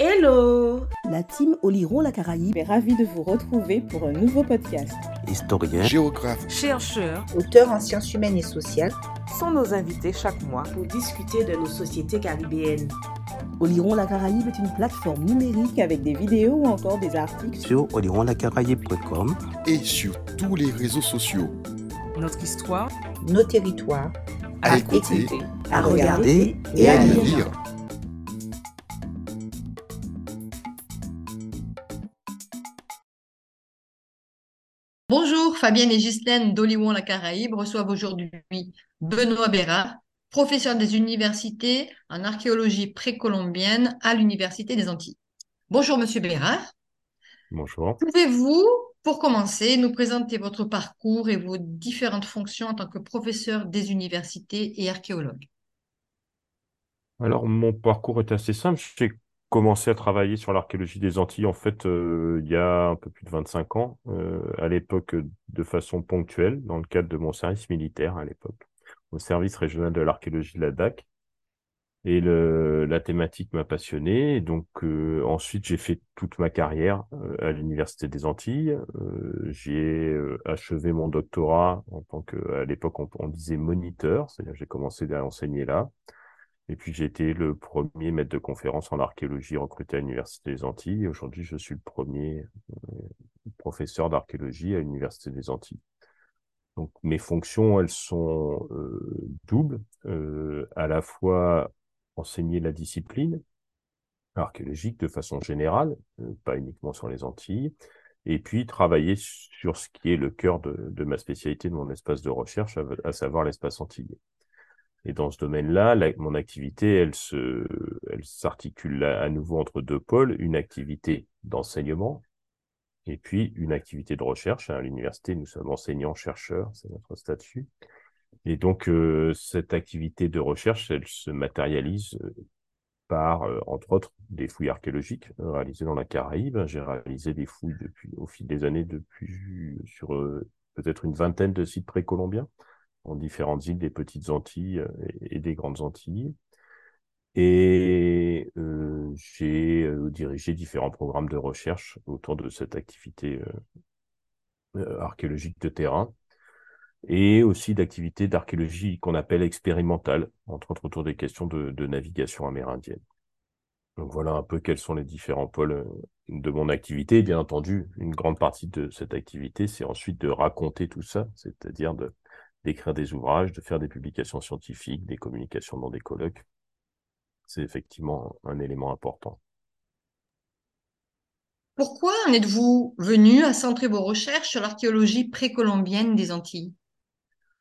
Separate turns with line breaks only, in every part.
Hello
La team Oliron la Caraïbe
est ravie de vous retrouver pour un nouveau podcast.
Historien,
géographe,
chercheurs,
auteurs en sciences humaines et sociales
sont nos invités chaque mois
pour discuter de nos sociétés caribéennes.
Oliron la Caraïbe est une plateforme numérique avec des vidéos ou encore des articles
sur olironlacaraïbe.com
et sur tous les réseaux sociaux.
Notre histoire,
nos territoires,
à, à écouter,
écouter, à regarder et,
et
à
lire.
lire.
Fabienne et Ghislaine d'Oliwon la Caraïbe reçoivent aujourd'hui Benoît Bérard, professeur des universités en archéologie précolombienne à l'Université des Antilles. Bonjour, monsieur Bérard.
Bonjour.
Pouvez-vous, pour commencer, nous présenter votre parcours et vos différentes fonctions en tant que professeur des universités et archéologue
Alors, mon parcours est assez simple. J'ai commencé à travailler sur l'archéologie des Antilles, en fait, euh, il y a un peu plus de 25 ans, euh, à l'époque de façon ponctuelle, dans le cadre de mon service militaire à l'époque, au service régional de l'archéologie de la DAC. Et le, la thématique m'a passionné. Donc, euh, ensuite, j'ai fait toute ma carrière à l'Université des Antilles. j'ai achevé mon doctorat en tant que, à l'époque, on, on disait moniteur, c'est-à-dire j'ai commencé à enseigner là. Et puis j'ai été le premier maître de conférence en archéologie recruté à l'Université des Antilles. Aujourd'hui, je suis le premier professeur d'archéologie à l'Université des Antilles. Donc mes fonctions, elles sont euh, doubles, euh, à la fois enseigner la discipline archéologique de façon générale, euh, pas uniquement sur les Antilles, et puis travailler sur ce qui est le cœur de, de ma spécialité, de mon espace de recherche, à, à savoir l'espace antillais. Et dans ce domaine-là, mon activité, elle se, elle s'articule à nouveau entre deux pôles, une activité d'enseignement et puis une activité de recherche. À l'université, nous sommes enseignants-chercheurs, c'est notre statut. Et donc, euh, cette activité de recherche, elle se matérialise par, euh, entre autres, des fouilles archéologiques réalisées dans la Caraïbe. J'ai réalisé des fouilles depuis, au fil des années, depuis sur euh, peut-être une vingtaine de sites précolombiens en différentes îles des petites Antilles et des grandes Antilles. Et euh, j'ai euh, dirigé différents programmes de recherche autour de cette activité euh, archéologique de terrain et aussi d'activités d'archéologie qu'on appelle expérimentale, entre autres autour des questions de, navigation amérindienne. Donc voilà un peu quels sont les différents pôles de mon activité. Bien entendu, une grande partie de cette activité, c'est ensuite de raconter tout ça, c'est-à-dire de d'écrire des ouvrages, de faire des publications scientifiques, des communications dans des colloques. C'est effectivement un élément important.
Pourquoi en êtes-vous venu à centrer vos recherches sur l'archéologie précolombienne des Antilles?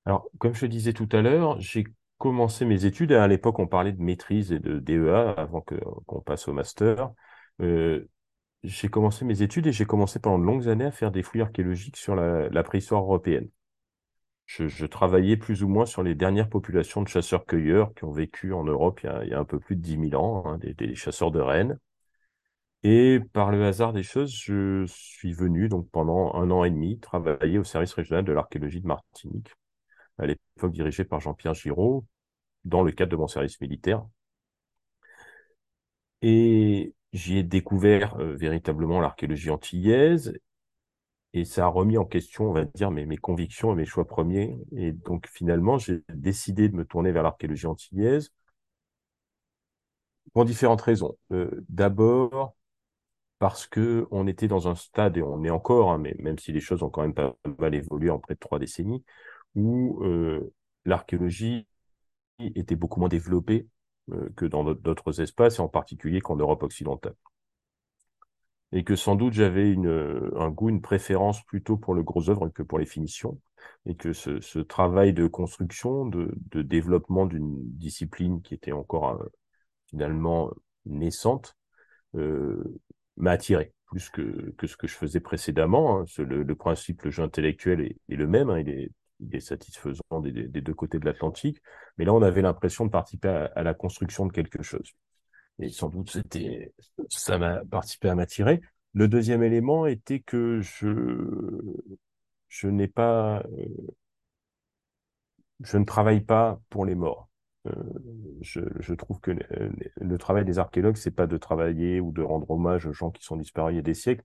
Alors, comme je le disais tout à l'heure, j'ai commencé mes études. À l'époque, on parlait de maîtrise et de DEA avant qu'on passe au master. Euh, j'ai commencé mes études et j'ai commencé pendant de longues années à faire des fouilles archéologiques sur la, la préhistoire européenne je, je, travaillais plus ou moins sur les dernières populations de chasseurs-cueilleurs qui ont vécu en Europe il y a, un peu plus de 10 000 ans, hein, des, des, chasseurs de rennes. Et par le hasard des choses, je suis venu donc pendant un an et demi travailler au service régional de l'archéologie de Martinique, à l'époque dirigé par Jean-Pierre Giraud, dans le cadre de mon service militaire. Et j'y ai découvert euh, véritablement l'archéologie antillaise et ça a remis en question, on va dire, mes, convictions et mes choix premiers. Et donc, finalement, j'ai décidé de me tourner vers l'archéologie antillaise pour différentes raisons. Euh, D'abord, parce que on était dans un stade, et on est encore, hein, mais même si les choses ont quand même pas mal évolué en près de trois décennies, où euh, l'archéologie était beaucoup moins développée euh, que dans d'autres espaces, et en particulier qu'en Europe occidentale et que sans doute j'avais une, un goût, une préférence plutôt pour le gros œuvre que pour les finitions, et que ce, ce travail de construction, de, de développement d'une discipline qui était encore euh, finalement naissante, euh, m'a attiré plus que, que ce que je faisais précédemment. Hein. Le, le, principe, le jeu intellectuel est, est le même, hein. il, est, il est satisfaisant des, des deux côtés de l'Atlantique, mais là on avait l'impression de participer à, à la construction de quelque chose et sans doute c'était ça m'a participé à m'attirer. Le deuxième élément était que je n'ai pas je ne travaille pas pour les morts. je, je, trouve que le, le travail des archéologues, c'est pas de travailler ou de rendre hommage aux gens qui sont disparus il y a des siècles,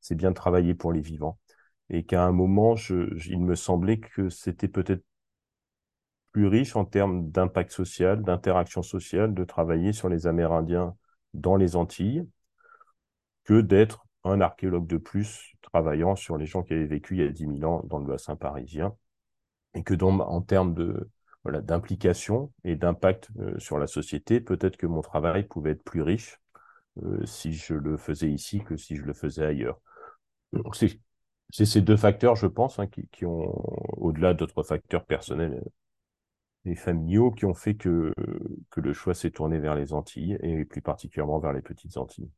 c'est bien de travailler pour les vivants. Et qu'à un moment, il me semblait que c'était peut-être plus riche en termes d'impact social, d'interaction sociale, de travailler sur les Amérindiens dans les Antilles, que d'être un archéologue de plus travaillant sur les gens qui avaient vécu il y a 10 000 ans dans le bassin parisien. Et que donc, en termes d'implication et d'impact euh, sur la société, peut-être que mon travail pouvait être plus riche euh, si je le faisais ici que si je le faisais ailleurs. C'est ces deux facteurs, je pense, hein, qui, qui, ont, au-delà d'autres facteurs personnels et familiaux, qui ont fait que, le choix s'est tourné vers les Antilles et plus particulièrement vers les petites Antilles.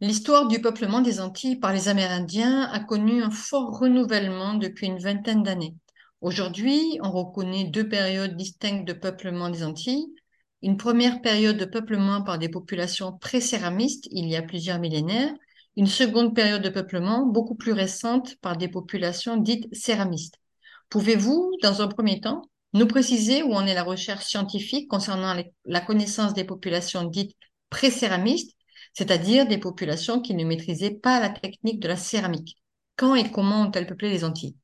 L'histoire du peuplement des Antilles par les Amérindiens a connu un fort renouvellement depuis une vingtaine d'années. Aujourd'hui, on reconnaît deux périodes distinctes de peuplement des Antilles. Une première période de peuplement par des populations pré-céramistes il y a plusieurs millénaires. Une seconde période de peuplement beaucoup plus récente par des populations dites céramistes. Pouvez-vous, dans un premier temps, nous préciser où en est la recherche scientifique concernant la connaissance des populations dites pré-céramistes c'est-à-dire des populations qui ne maîtrisaient pas la technique de la céramique? Quand et comment ont-elles peuplé les Antilles?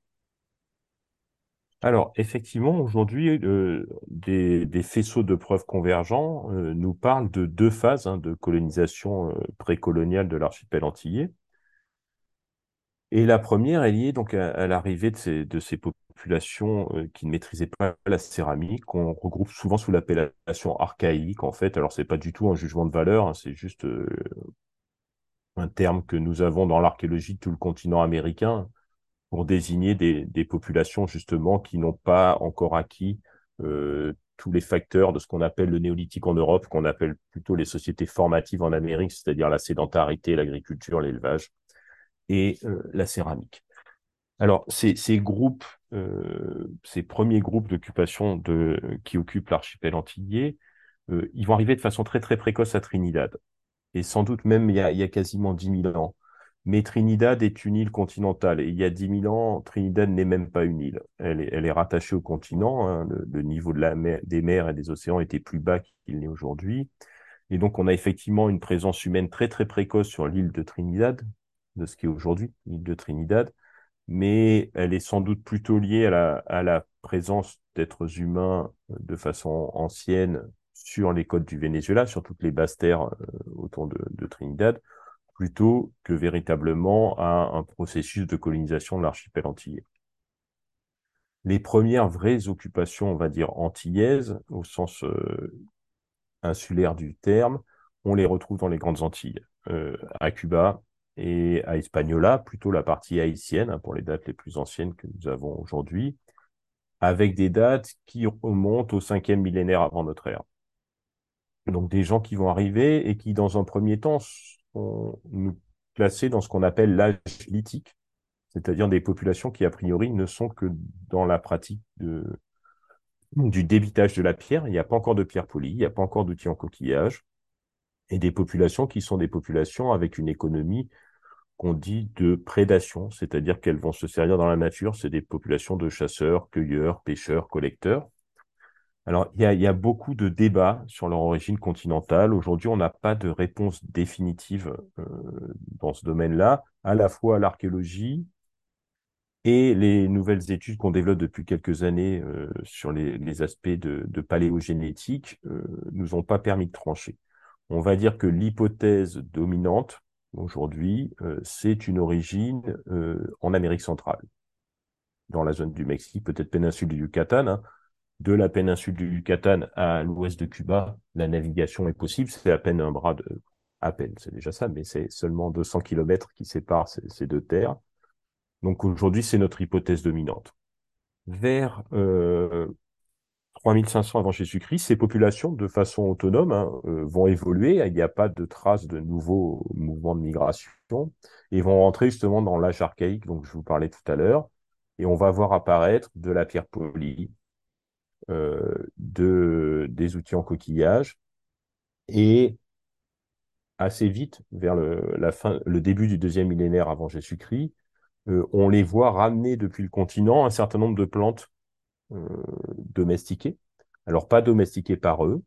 Alors, effectivement, aujourd'hui, euh, des, faisceaux de preuves convergents euh, nous parlent de deux phases hein, de colonisation euh, précoloniale de l'archipel antillais. Et la première est liée donc à, l'arrivée de ces, populations qui ne maîtrisaient pas la céramique, qu'on regroupe souvent sous l'appellation archaïque, en fait. Alors, c'est pas du tout un jugement de valeur, hein, c'est juste un terme que nous avons dans l'archéologie de tout le continent américain pour désigner des, populations justement qui n'ont pas encore acquis euh, tous les facteurs de ce qu'on appelle le néolithique en Europe, qu'on appelle plutôt les sociétés formatives en Amérique, c'est-à-dire la sédentarité, l'agriculture, l'élevage et euh, la céramique. Alors, ces, ces groupes, euh, ces premiers groupes d'occupation qui occupent l'archipel antillais, ils vont arriver de façon très très précoce à Trinidad. Et sans doute même il y a, il y a quasiment 10 000 ans. Mais Trinidad est une île continentale. Et il y a 10 000 ans, Trinidad n'est même pas une île. Elle est, rattachée au continent. Hein. Le, niveau des mers et des océans était plus bas qu'il n'est aujourd'hui. Et donc, on a effectivement une présence humaine très, très précoce sur l'île de Trinidad, de ce qui est aujourd'hui l'île de Trinidad. Mais elle est sans doute plutôt liée à la, présence d'êtres humains de façon ancienne sur les côtes du Venezuela, sur toutes les basses terres euh, autour de Trinidad, plutôt que véritablement à un processus de colonisation de l'archipel antillais. Les premières vraies occupations, on va dire, antillaises, au sens euh, insulaire du terme, on les retrouve dans les grandes Antilles, euh, à Cuba et à Hispaniola, plutôt la partie haïtienne, hein, pour les dates les plus anciennes que nous avons aujourd'hui, avec des dates qui remontent au cinquième millénaire avant notre ère. Donc des gens qui vont arriver et qui, dans un premier temps, sont nous placés dans ce qu'on appelle l'âge lithique, c'est-à-dire des populations qui, a priori, ne sont que dans la pratique du débitage de la pierre. Il n'y a pas encore de pierre polie, il n'y a pas encore d'outils en coquillage, et des populations qui sont des populations avec une économie qu'on dit de prédation, c'est-à-dire qu'elles vont se servir dans la nature. C'est des populations de chasseurs, cueilleurs, pêcheurs, collecteurs. Alors, il y, a, beaucoup de débats sur leur origine continentale. Aujourd'hui, on n'a pas de réponse définitive euh, dans ce domaine-là, à la fois l'archéologie et les nouvelles études qu'on développe depuis quelques années euh, sur les, aspects de, paléogénétique euh, nous ont pas permis de trancher. On va dire que l'hypothèse dominante aujourd'hui, c'est une origine en Amérique centrale, dans la zone du Mexique, peut-être péninsule du Yucatan. Hein, de la péninsule du Yucatan à l'ouest de Cuba, la navigation est possible. C'est à peine un bras de, à peine, c'est déjà ça, mais c'est seulement 200 kilomètres qui séparent ces, deux terres. Donc aujourd'hui, c'est notre hypothèse dominante. Vers euh, 3500 avant Jésus-Christ, ces populations, de façon autonome, hein, euh, vont évoluer. Il n'y a pas de traces de nouveaux mouvements de migration et vont rentrer justement dans l'âge archaïque dont je vous parlais tout à l'heure. Et on va voir apparaître de la pierre polie, euh, de, des outils en coquillage. Et assez vite, vers le, la fin, le début du deuxième millénaire avant Jésus-Christ, on les voit ramener depuis le continent un certain nombre de plantes domestiquées, alors pas domestiquées par eux,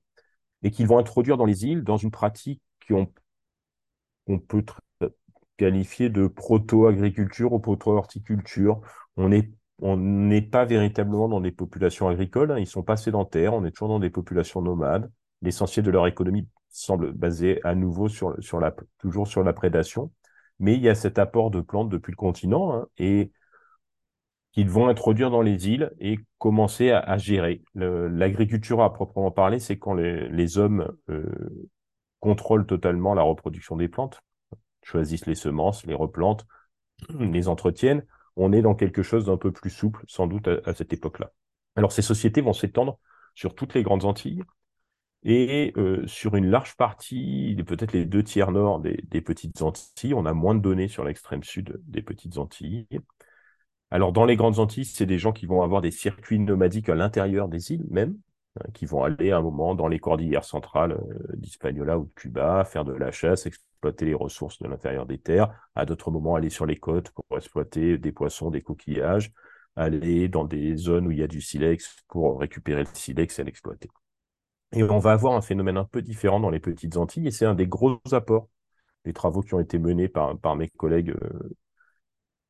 et qu'ils vont introduire dans les îles dans une pratique qu'on peut qualifier de proto-agriculture ou proto-horticulture. On n'est on n'est pas véritablement dans des populations agricoles, hein. ils sont pas sédentaires, on est toujours dans des populations nomades. L'essentiel de leur économie semble basé à nouveau sur, toujours sur la prédation, mais il y a cet apport de plantes depuis le continent hein, et qu'ils vont introduire dans les îles et commencer à, gérer. L'agriculture à proprement parler, c'est quand les, les hommes euh, contrôlent totalement la reproduction des plantes, choisissent les semences, les replantent, les entretiennent. On est dans quelque chose d'un peu plus souple, sans doute, à, cette époque-là. Alors, ces sociétés vont s'étendre sur toutes les grandes Antilles et euh, sur une large partie, peut-être les deux tiers nord des, des, petites Antilles. On a moins de données sur l'extrême sud des petites Antilles. Alors, dans les grandes Antilles, c'est des gens qui vont avoir des circuits nomadiques à l'intérieur des îles même, hein, qui vont aller à un moment dans les cordillères centrales euh, d'Hispaniola ou de Cuba, faire de la chasse, exploiter les ressources de l'intérieur des terres, à d'autres moments aller sur les côtes pour exploiter des poissons, des coquillages, aller dans des zones où il y a du silex pour récupérer le silex et l'exploiter. Et on va avoir un phénomène un peu différent dans les petites Antilles, et c'est un des gros apports des travaux qui ont été menés par, mes collègues euh,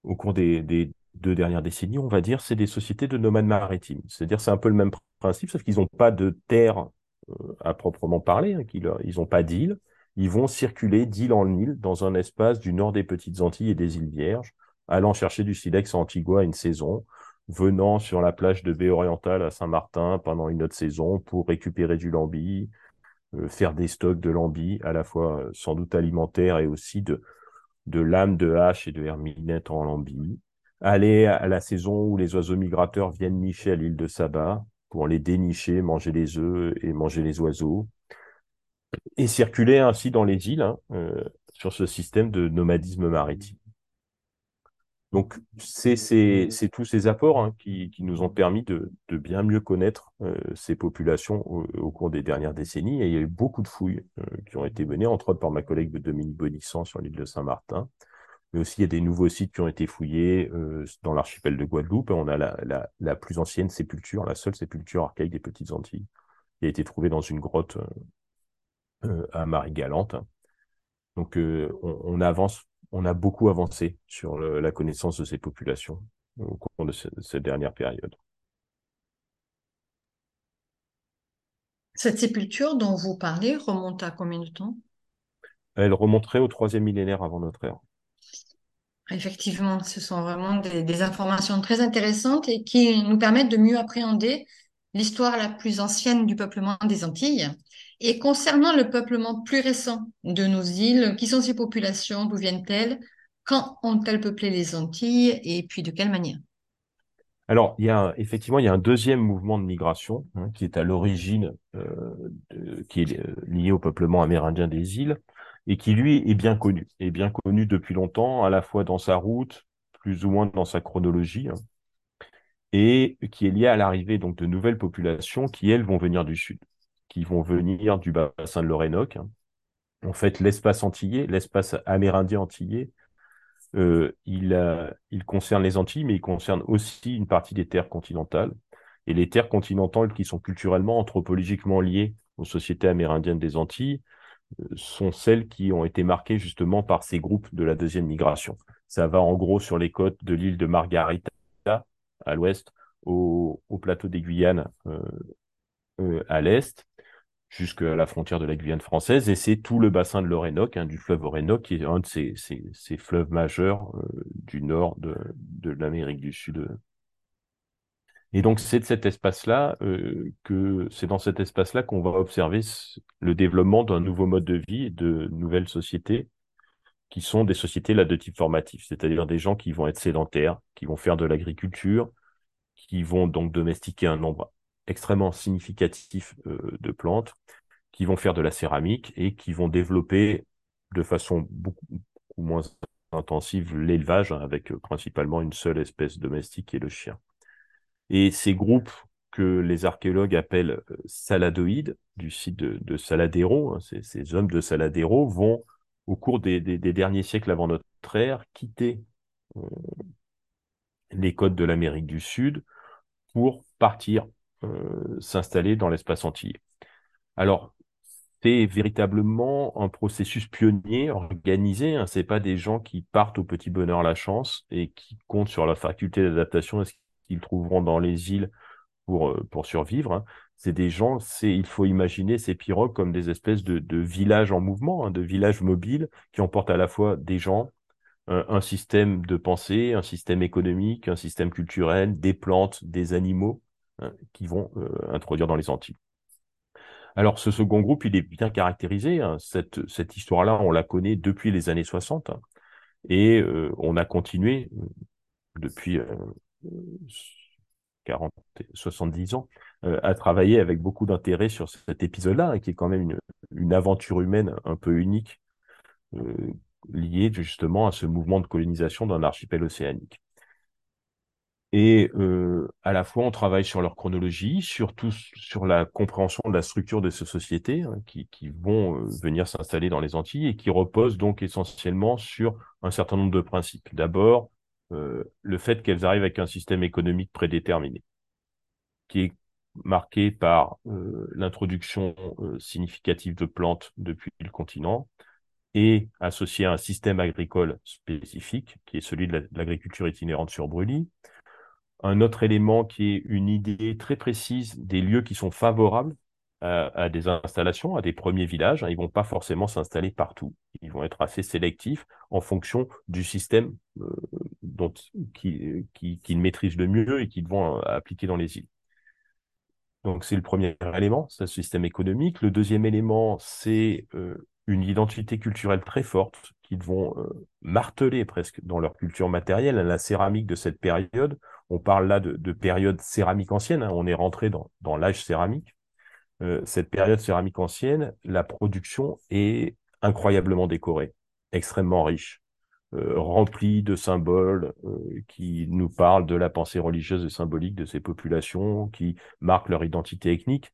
au cours des, des, deux dernières décennies, on va dire, c'est des sociétés de nomades maritimes. C'est-à-dire, c'est un peu le même principe, sauf qu'ils n'ont pas de terre euh, à proprement parler, hein, ils n'ont pas d'île. Ils vont circuler d'île en île dans un espace du nord des Petites Antilles et des îles Vierges, allant chercher du silex à Antigua une saison, venant sur la plage de baie orientale à Saint-Martin pendant une autre saison pour récupérer du lambi, euh, faire des stocks de lambi, à la fois euh, sans doute alimentaires et aussi de, lames de hache et de herminettes en lambi, aller à la saison où les oiseaux migrateurs viennent nicher à l'île de Saba pour les dénicher, manger les œufs et manger les oiseaux, et circuler ainsi dans les îles hein, euh, sur ce système de nomadisme maritime. Donc, c'est tous ces apports hein, qui, nous ont permis de, bien mieux connaître euh, ces populations au, cours des dernières décennies. Il y a eu beaucoup de fouilles euh, qui ont été menées, entre autres par ma collègue Dominique Bonissant sur l'île de Saint-Martin, mais aussi il y a des nouveaux sites qui ont été fouillés euh, dans l'archipel de Guadeloupe. On a la, plus ancienne sépulture, la seule sépulture archaïque des Petites Antilles, qui a été trouvée dans une grotte euh, euh, à Marie-Galante. Donc on, avance, on a beaucoup avancé sur la connaissance de ces populations au cours de cette dernière période.
Cette sépulture dont vous parlez remonte à combien de temps?
Elle remonterait au troisième millénaire avant notre ère.
Effectivement, ce sont vraiment des, informations très intéressantes et qui nous permettent de mieux appréhender l'histoire la plus ancienne du peuplement des Antilles. Et concernant le peuplement plus récent de nos îles, qui sont ces populations, d'où viennent-elles, quand ont-elles peuplé les Antilles et puis de quelle manière?
Alors, il y a effectivement, il y a un deuxième mouvement de migration hein, qui est à l'origine, euh, qui est euh, lié au peuplement amérindien des îles, et qui lui est bien connu, est bien connu depuis longtemps, à la fois dans sa route, plus ou moins dans sa chronologie, hein, et qui est lié à l'arrivée donc de nouvelles populations qui elles vont venir du sud, qui vont venir du bassin de l'Orénoque. Hein. En fait, l'espace antillais, l'espace amérindien antillais, euh, il, il concerne les Antilles, mais il concerne aussi une partie des terres continentales. Et les terres continentales qui sont culturellement, anthropologiquement liées aux sociétés amérindiennes des Antilles, sont celles qui ont été marquées justement par ces groupes de la deuxième migration. Ça va en gros sur les côtes de l'île de Margarita à l'ouest, au, plateau des Guyanes euh, euh, à l'est, jusqu'à la frontière de la Guyane française, et c'est tout le bassin de l'Orénoque, hein, du fleuve Orénoque, qui est un de ces, fleuves majeurs euh, du nord de, de l'Amérique du Sud et donc, c'est de cet espace-là euh, que c'est dans cet espace-là qu'on va observer le développement d'un nouveau mode de vie et de nouvelles sociétés qui sont des sociétés de type formatif, c'est-à-dire des gens qui vont être sédentaires, qui vont faire de l'agriculture, qui vont donc domestiquer un nombre extrêmement significatif euh, de plantes, qui vont faire de la céramique et qui vont développer de façon beaucoup, moins intensive l'élevage hein, avec euh, principalement une seule espèce domestique qui est le chien. Et ces groupes que les archéologues appellent euh, saladoïdes, du site de, Saladero, hein, ces, hommes de Saladero vont, au cours des, derniers siècles avant notre ère, quitter les côtes de l'Amérique du Sud pour partir s'installer dans l'espace antillais. Alors, c'est véritablement un processus pionnier, organisé. Hein. Ce pas des gens qui partent au petit bonheur la chance et qui comptent sur la faculté d'adaptation qu'ils trouveront dans les îles pour, euh, pour survivre. Hein. C'est des gens, il faut imaginer ces pirogues comme des espèces de, villages en mouvement, hein, de villages mobiles qui emportent à la fois des gens, un, système de pensée, un système économique, un système culturel, des plantes, des animaux qui vont euh, introduire dans les Antilles. Alors, ce second groupe, il est bien caractérisé. Hein. Cette, cette histoire-là, on la connaît depuis les années 60. Hein. et euh, on a continué euh, depuis 40, euh, 70 ans à travailler avec beaucoup d'intérêt sur cet épisode-là, hein, qui est quand même une, aventure humaine un peu unique, liée justement à ce mouvement de colonisation d'un archipel océanique. Et euh, à la fois, on travaille sur leur chronologie, surtout sur la compréhension de la structure de ces sociétés hein, qui, vont euh, venir s'installer dans les Antilles et qui reposent donc essentiellement sur un certain nombre de principes. D'abord, euh, le fait qu'elles arrivent avec un système économique prédéterminé, qui est marqué par euh, l'introduction euh, significative de plantes depuis le continent et associé à un système agricole spécifique, qui est celui de l'agriculture itinérante sur brûlis, un autre élément qui est une idée très précise des lieux qui sont favorables à, des installations, à des premiers villages. Ils ne vont pas forcément s'installer partout. Ils vont être assez sélectifs en fonction du système euh, dont, qu'ils qui, qui maîtrisent le mieux et qu'ils vont euh, appliquer dans les îles. Donc c'est le premier élément, c'est le système économique. Le deuxième élément, c'est euh, une identité culturelle très forte qu'ils vont marteler presque dans leur culture matérielle. La céramique de cette période, on parle là de, période céramique ancienne, hein. on est rentré dans, l'âge céramique. Euh, cette période céramique ancienne, la production est incroyablement décorée, extrêmement riche, euh, remplie de symboles euh, qui nous parlent de la pensée religieuse et symbolique de ces populations, qui marquent leur identité ethnique,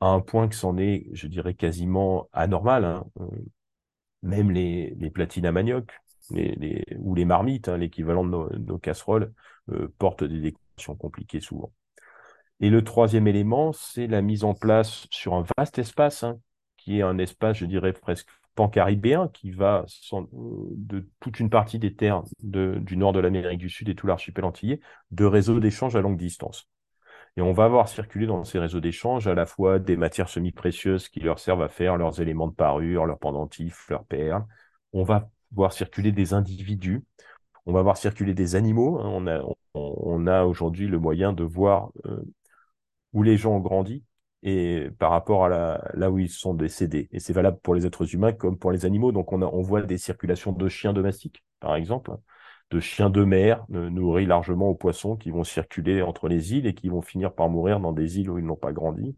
à un point que c'en est, je dirais, quasiment anormal. Hein. même les, platines à manioc, ou les marmites, hein, l'équivalent de nos casseroles, euh, porte des décorations compliquées souvent. Et le troisième élément, c'est la mise en place sur un vaste espace, hein, qui est un espace, je dirais, presque pan-caribéen, qui va de toute une partie des terres du nord de l'Amérique du Sud et tout l'archipel antillais, de réseaux d'échange à longue distance. Et on va voir circuler dans ces réseaux d'échange à la fois des matières semi-précieuses qui leur servent à faire leurs éléments de parure, leurs pendentifs, leurs perles. On va voir circuler des individus on va voir circuler des animaux. Hein. On a, on, a aujourd'hui le moyen de voir euh, où les gens ont grandi et par rapport à là où ils sont décédés. Et c'est valable pour les êtres humains comme pour les animaux. Donc on, a, on voit des circulations de chiens domestiques, par exemple, de chiens de mer euh, nourris largement aux poissons qui vont circuler entre les îles et qui vont finir par mourir dans des îles où ils n'ont pas grandi.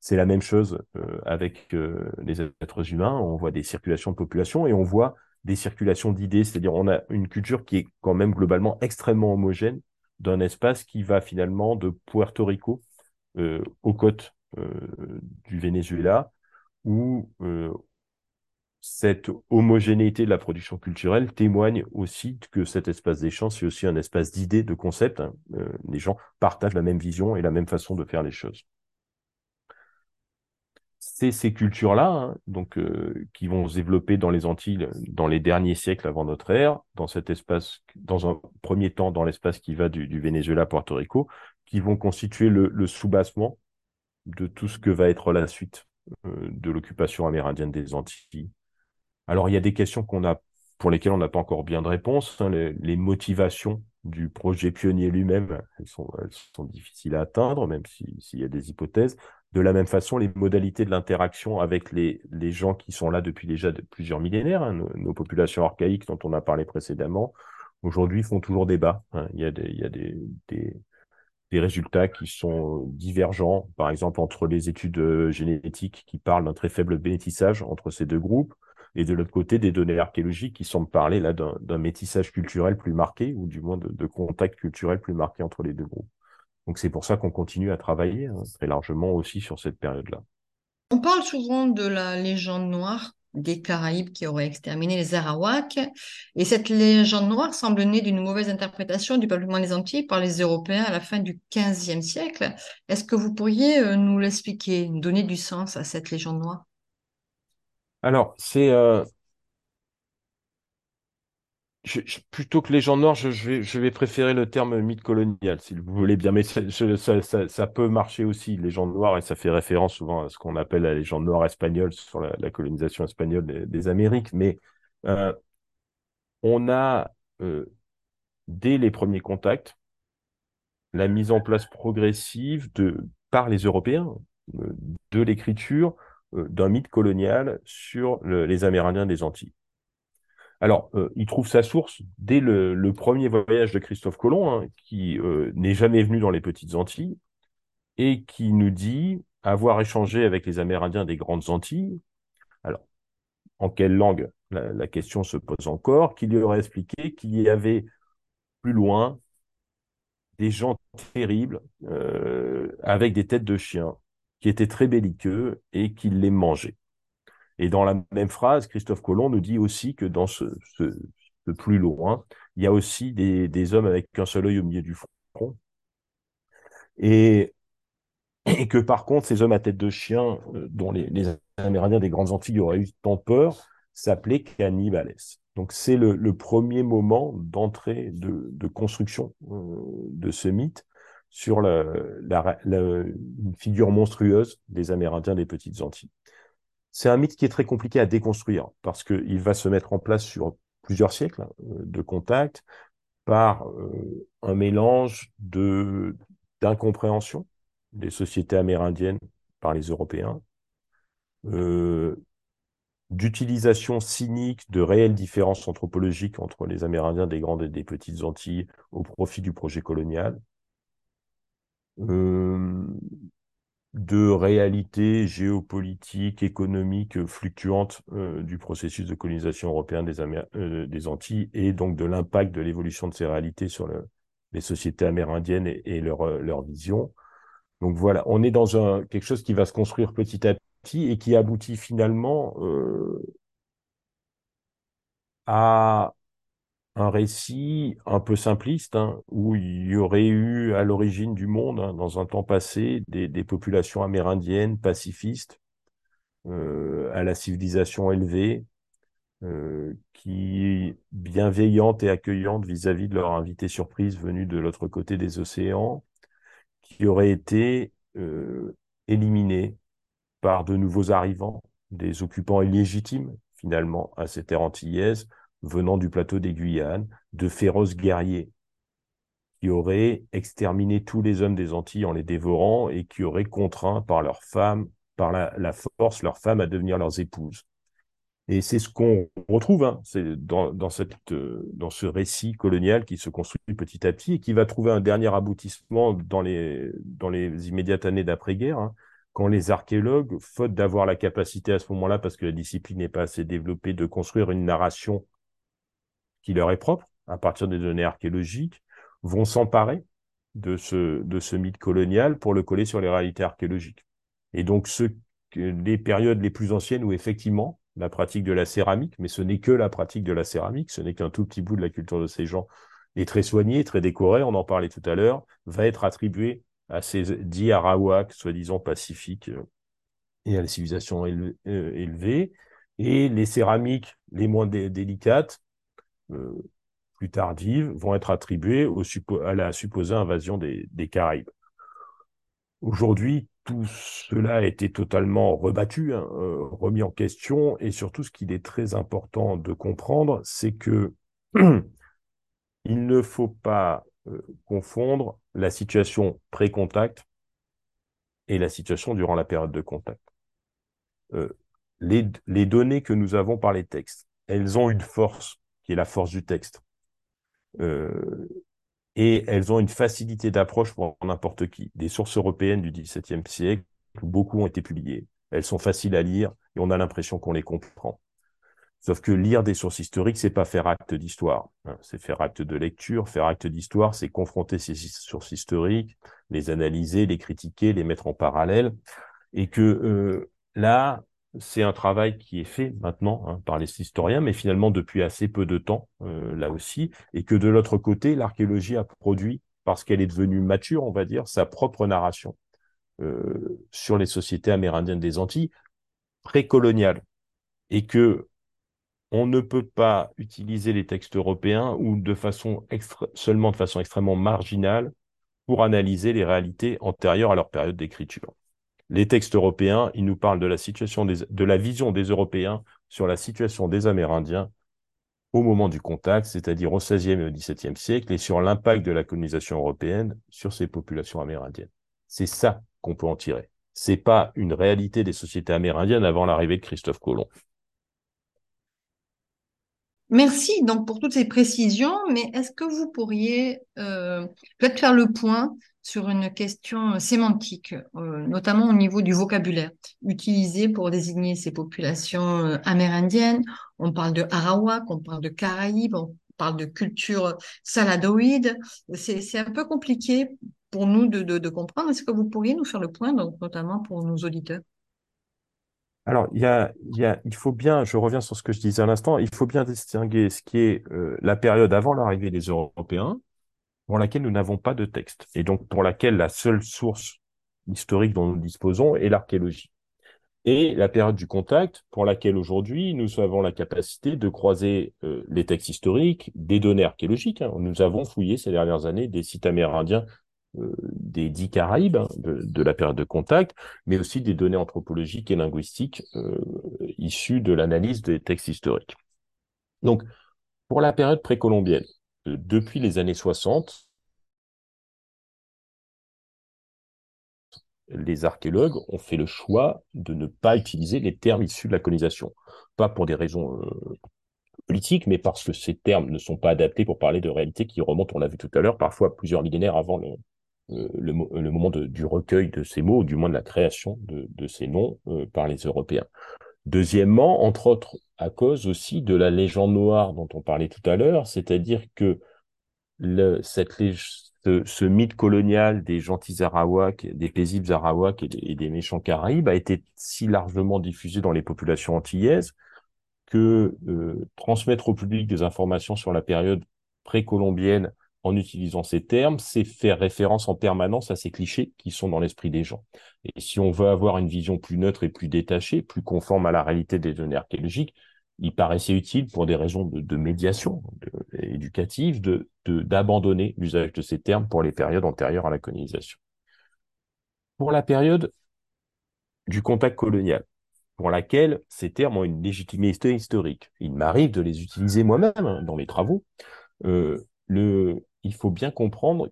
C'est la même chose euh, avec les êtres humains. On voit des circulations de population et on voit des circulations d'idées, c'est-à-dire on a une culture qui est quand même globalement extrêmement homogène d'un espace qui va finalement de Puerto Rico euh, aux côtes euh, du Venezuela, où euh, cette homogénéité de la production culturelle témoigne aussi que cet espace d'échange, c'est aussi un espace d'idées, de concepts. Hein. les gens partagent la même vision et la même façon de faire les choses c'est ces cultures-là, hein, donc euh, qui vont se développer dans les Antilles dans les derniers siècles avant notre ère, dans cet espace, dans un premier temps dans l'espace qui va du, Venezuela à Porto Rico, qui vont constituer le, soubassement de tout ce que va être la suite euh, de l'occupation amérindienne des Antilles. Alors il y a des questions qu'on a pour lesquelles on n'a pas encore bien de réponse. Hein, les, motivations du projet pionnier lui-même, elles sont, difficiles à atteindre, même s'il y a des hypothèses. De la même façon, les modalités de l'interaction avec les, les, gens qui sont là depuis déjà plusieurs millénaires, hein, nos, populations archaïques dont on a parlé précédemment, aujourd'hui font toujours débat. Hein. Il y a, des, il y a des, des, résultats qui sont divergents, par exemple entre les études euh, génétiques qui parlent d'un très faible métissage entre ces deux groupes, et de l'autre côté des données archéologiques qui semblent parler là d'un métissage culturel plus marqué, ou du moins de, de contact culturel plus marqué entre les deux groupes. Donc c'est pour ça qu'on continue à travailler hein, très largement aussi sur cette période-là.
On parle souvent de la légende noire des Caraïbes qui auraient exterminé les Arawaks. Et cette légende noire semble née d'une mauvaise interprétation du peuplement des Antilles par les Européens à la fin du XVe siècle. Est-ce que vous pourriez euh, nous l'expliquer, donner du sens à cette légende noire?
Alors, c'est euh, plutôt que légende noire, je, vais, je vais préférer le terme mythe colonial, si vous voulez bien. Mais ça, peut marcher aussi, légende noire, et ça fait référence souvent à ce qu'on appelle la légende noire espagnole sur la, colonisation espagnole des, Amériques. Mais euh, on a, euh, dès les premiers contacts, la mise en place progressive de, par les Européens euh, de l'écriture d'un mythe colonial sur les Amérindiens des Antilles. Alors, euh, il trouve sa source dès le, premier voyage de Christophe Colomb, hein, qui euh, n'est jamais venu dans les Petites Antilles, et qui nous dit avoir échangé avec les Amérindiens des Grandes Antilles. Alors, en quelle langue? La, question se pose encore, qu'il lui aurait expliqué qu'il y avait plus loin des gens terribles euh, avec des têtes de chiens qui étaient très belliqueux et qui les mangeaient. Et dans la même phrase, Christophe Colomb nous dit aussi que dans ce, plus loin, il y a aussi des, hommes avec un seul œil au milieu du front. Et, que par contre, ces hommes à tête de chien, euh, dont les, Amérindiens des Grandes Antilles auraient eu tant peur, s'appelaient cannibales. Donc c'est le, premier moment d'entrée de, construction euh, de ce mythe sur la, une figure monstrueuse des Amérindiens des Petites Antilles. C'est un mythe qui est très compliqué à déconstruire parce qu'il va se mettre en place sur plusieurs siècles hein, de contact par euh, un mélange de d'incompréhension des sociétés amérindiennes par les Européens, euh, d'utilisation cynique de réelles différences anthropologiques entre les Amérindiens des grandes et des petites Antilles au profit du projet colonial, euh, de réalité géopolitique, économique fluctuante euh, du processus de colonisation européenne des, euh, des Antilles et donc de l'impact de l'évolution de ces réalités sur les sociétés amérindiennes et, leur, euh, leur vision. Donc voilà, on est dans un, quelque chose qui va se construire petit à petit et qui aboutit finalement à un récit un peu simpliste, hein, où il y aurait eu à l'origine du monde, hein, dans un temps passé, des, populations amérindiennes pacifistes, euh, à la civilisation élevée, euh, qui bienveillantes et accueillantes vis-à-vis de leurs invités surprises venus de l'autre côté des océans, qui auraient été euh, éliminés par de nouveaux arrivants, des occupants illégitimes finalement à ces terres antillaises, venant du plateau des Guyanes, de féroces guerriers qui auraient exterminé tous les hommes des Antilles en les dévorant et qui auraient contraint par leurs femmes, par la, force, leurs femmes à devenir leurs épouses. Et c'est ce qu'on retrouve hein, dans, cette, euh, dans ce récit colonial qui se construit petit à petit et qui va trouver un dernier aboutissement dans les, dans les immédiates années d'après-guerre, hein, quand les archéologues, faute d'avoir la capacité à ce moment-là, parce que la discipline n'est pas assez développée, de construire une narration qui leur est propre, à partir des données archéologiques, vont s'emparer de ce, mythe colonial pour le coller sur les réalités archéologiques. Et donc, les périodes les plus anciennes où effectivement la pratique de la céramique, mais ce n'est que la pratique de la céramique, ce n'est qu'un tout petit bout de la culture de ces gens, est très soignée, très décorée, on en parlait tout à l'heure, va être attribuée à ces dix Arawaks, soi-disant pacifiques, euh, et à la civilisation euh, élevée. Et les céramiques les moins délicates plus tardives vont être attribuées à la supposée invasion des, Caraïbes. Aujourd'hui, tout cela a été totalement rebattu, hein, euh, remis en question, et surtout ce qu'il est très important de comprendre, c'est que il ne faut pas euh, confondre la situation pré-contact et la situation durant la période de contact. les, données que nous avons par les textes, elles ont une force qui est la force du texte. Euh, et elles ont une facilité d'approche pour n'importe qui. Des sources européennes du XVIIe siècle, beaucoup ont été publiées. Elles sont faciles à lire et on a l'impression qu'on les comprend. Sauf que lire des sources historiques, c'est pas faire acte d'histoire. Hein. C'est faire acte de lecture. Faire acte d'histoire, c'est confronter ces sources historiques, les analyser, les critiquer, les mettre en parallèle. Et que euh, là, c'est un travail qui est fait maintenant hein, par les historiens, mais finalement depuis assez peu de temps, euh, là aussi, et que de l'autre côté, l'archéologie a produit, parce qu'elle est devenue mature, on va dire, sa propre narration euh, sur les sociétés amérindiennes des Antilles précoloniales, et que on ne peut pas utiliser les textes européens ou de façon seulement de façon extrêmement marginale pour analyser les réalités antérieures à leur période d'écriture. Les textes européens, ils nous parlent de la situation de la vision des Européens sur la situation des Amérindiens au moment du contact, c'est-à-dire au XVIe et au XVIIe siècle, et sur l'impact de la colonisation européenne sur ces populations amérindiennes. C'est ça qu'on peut en tirer. C'est pas une réalité des sociétés amérindiennes avant l'arrivée de Christophe Colomb.
Merci donc pour toutes ces précisions, mais est-ce que vous pourriez euh, peut-être faire le point sur une question sémantique, euh, notamment au niveau du vocabulaire utilisé pour désigner ces populations euh, amérindiennes? On parle de Arawak, on parle de Caraïbes, on parle de culture saladoïde. C'est un peu compliqué pour nous de, de, de comprendre. Est-ce que vous pourriez nous faire le point, donc, notamment pour nos auditeurs?
Alors, il, y a, il, y a, il faut bien, je reviens sur ce que je disais à l'instant, il faut bien distinguer ce qui est euh, la période avant l'arrivée des Européens, pour laquelle nous n'avons pas de texte, et donc pour laquelle la seule source historique dont nous disposons est l'archéologie. Et la période du contact, pour laquelle aujourd'hui nous avons la capacité de croiser euh, les textes historiques, des données archéologiques. Hein. Nous avons fouillé ces dernières années des sites amérindiens des dix Caraïbes, hein, de, la période de contact, mais aussi des données anthropologiques et linguistiques euh, issues de l'analyse des textes historiques. Donc, pour la période précolombienne, euh, depuis les années 60, les archéologues ont fait le choix de ne pas utiliser les termes issus de la colonisation. Pas pour des raisons politiques, mais parce que ces termes ne sont pas adaptés pour parler de réalités qui remontent, on l'a vu tout à l'heure, parfois plusieurs millénaires avant le, euh, le, moment du recueil de ces mots, ou du moins de la création de, ces noms euh, par les Européens. Deuxièmement, entre autres, à cause aussi de la légende noire dont on parlait tout à l'heure, c'est-à-dire que cette ce, mythe colonial des gentils Arawaks, des paisibles Arawaks et, des méchants Caraïbes a été si largement diffusé dans les populations antillaises que euh, transmettre au public des informations sur la période précolombienne en utilisant ces termes, c'est faire référence en permanence à ces clichés qui sont dans l'esprit des gens. Et si on veut avoir une vision plus neutre et plus détachée, plus conforme à la réalité des données archéologiques, il paraissait utile pour des raisons de, médiation éducative d'abandonner l'usage de ces termes pour les périodes antérieures à la colonisation. Pour la période du contact colonial, pour laquelle ces termes ont une légitimité historique. Il m'arrive de les utiliser moi-même dans mes travaux. Euh, le, il faut bien comprendre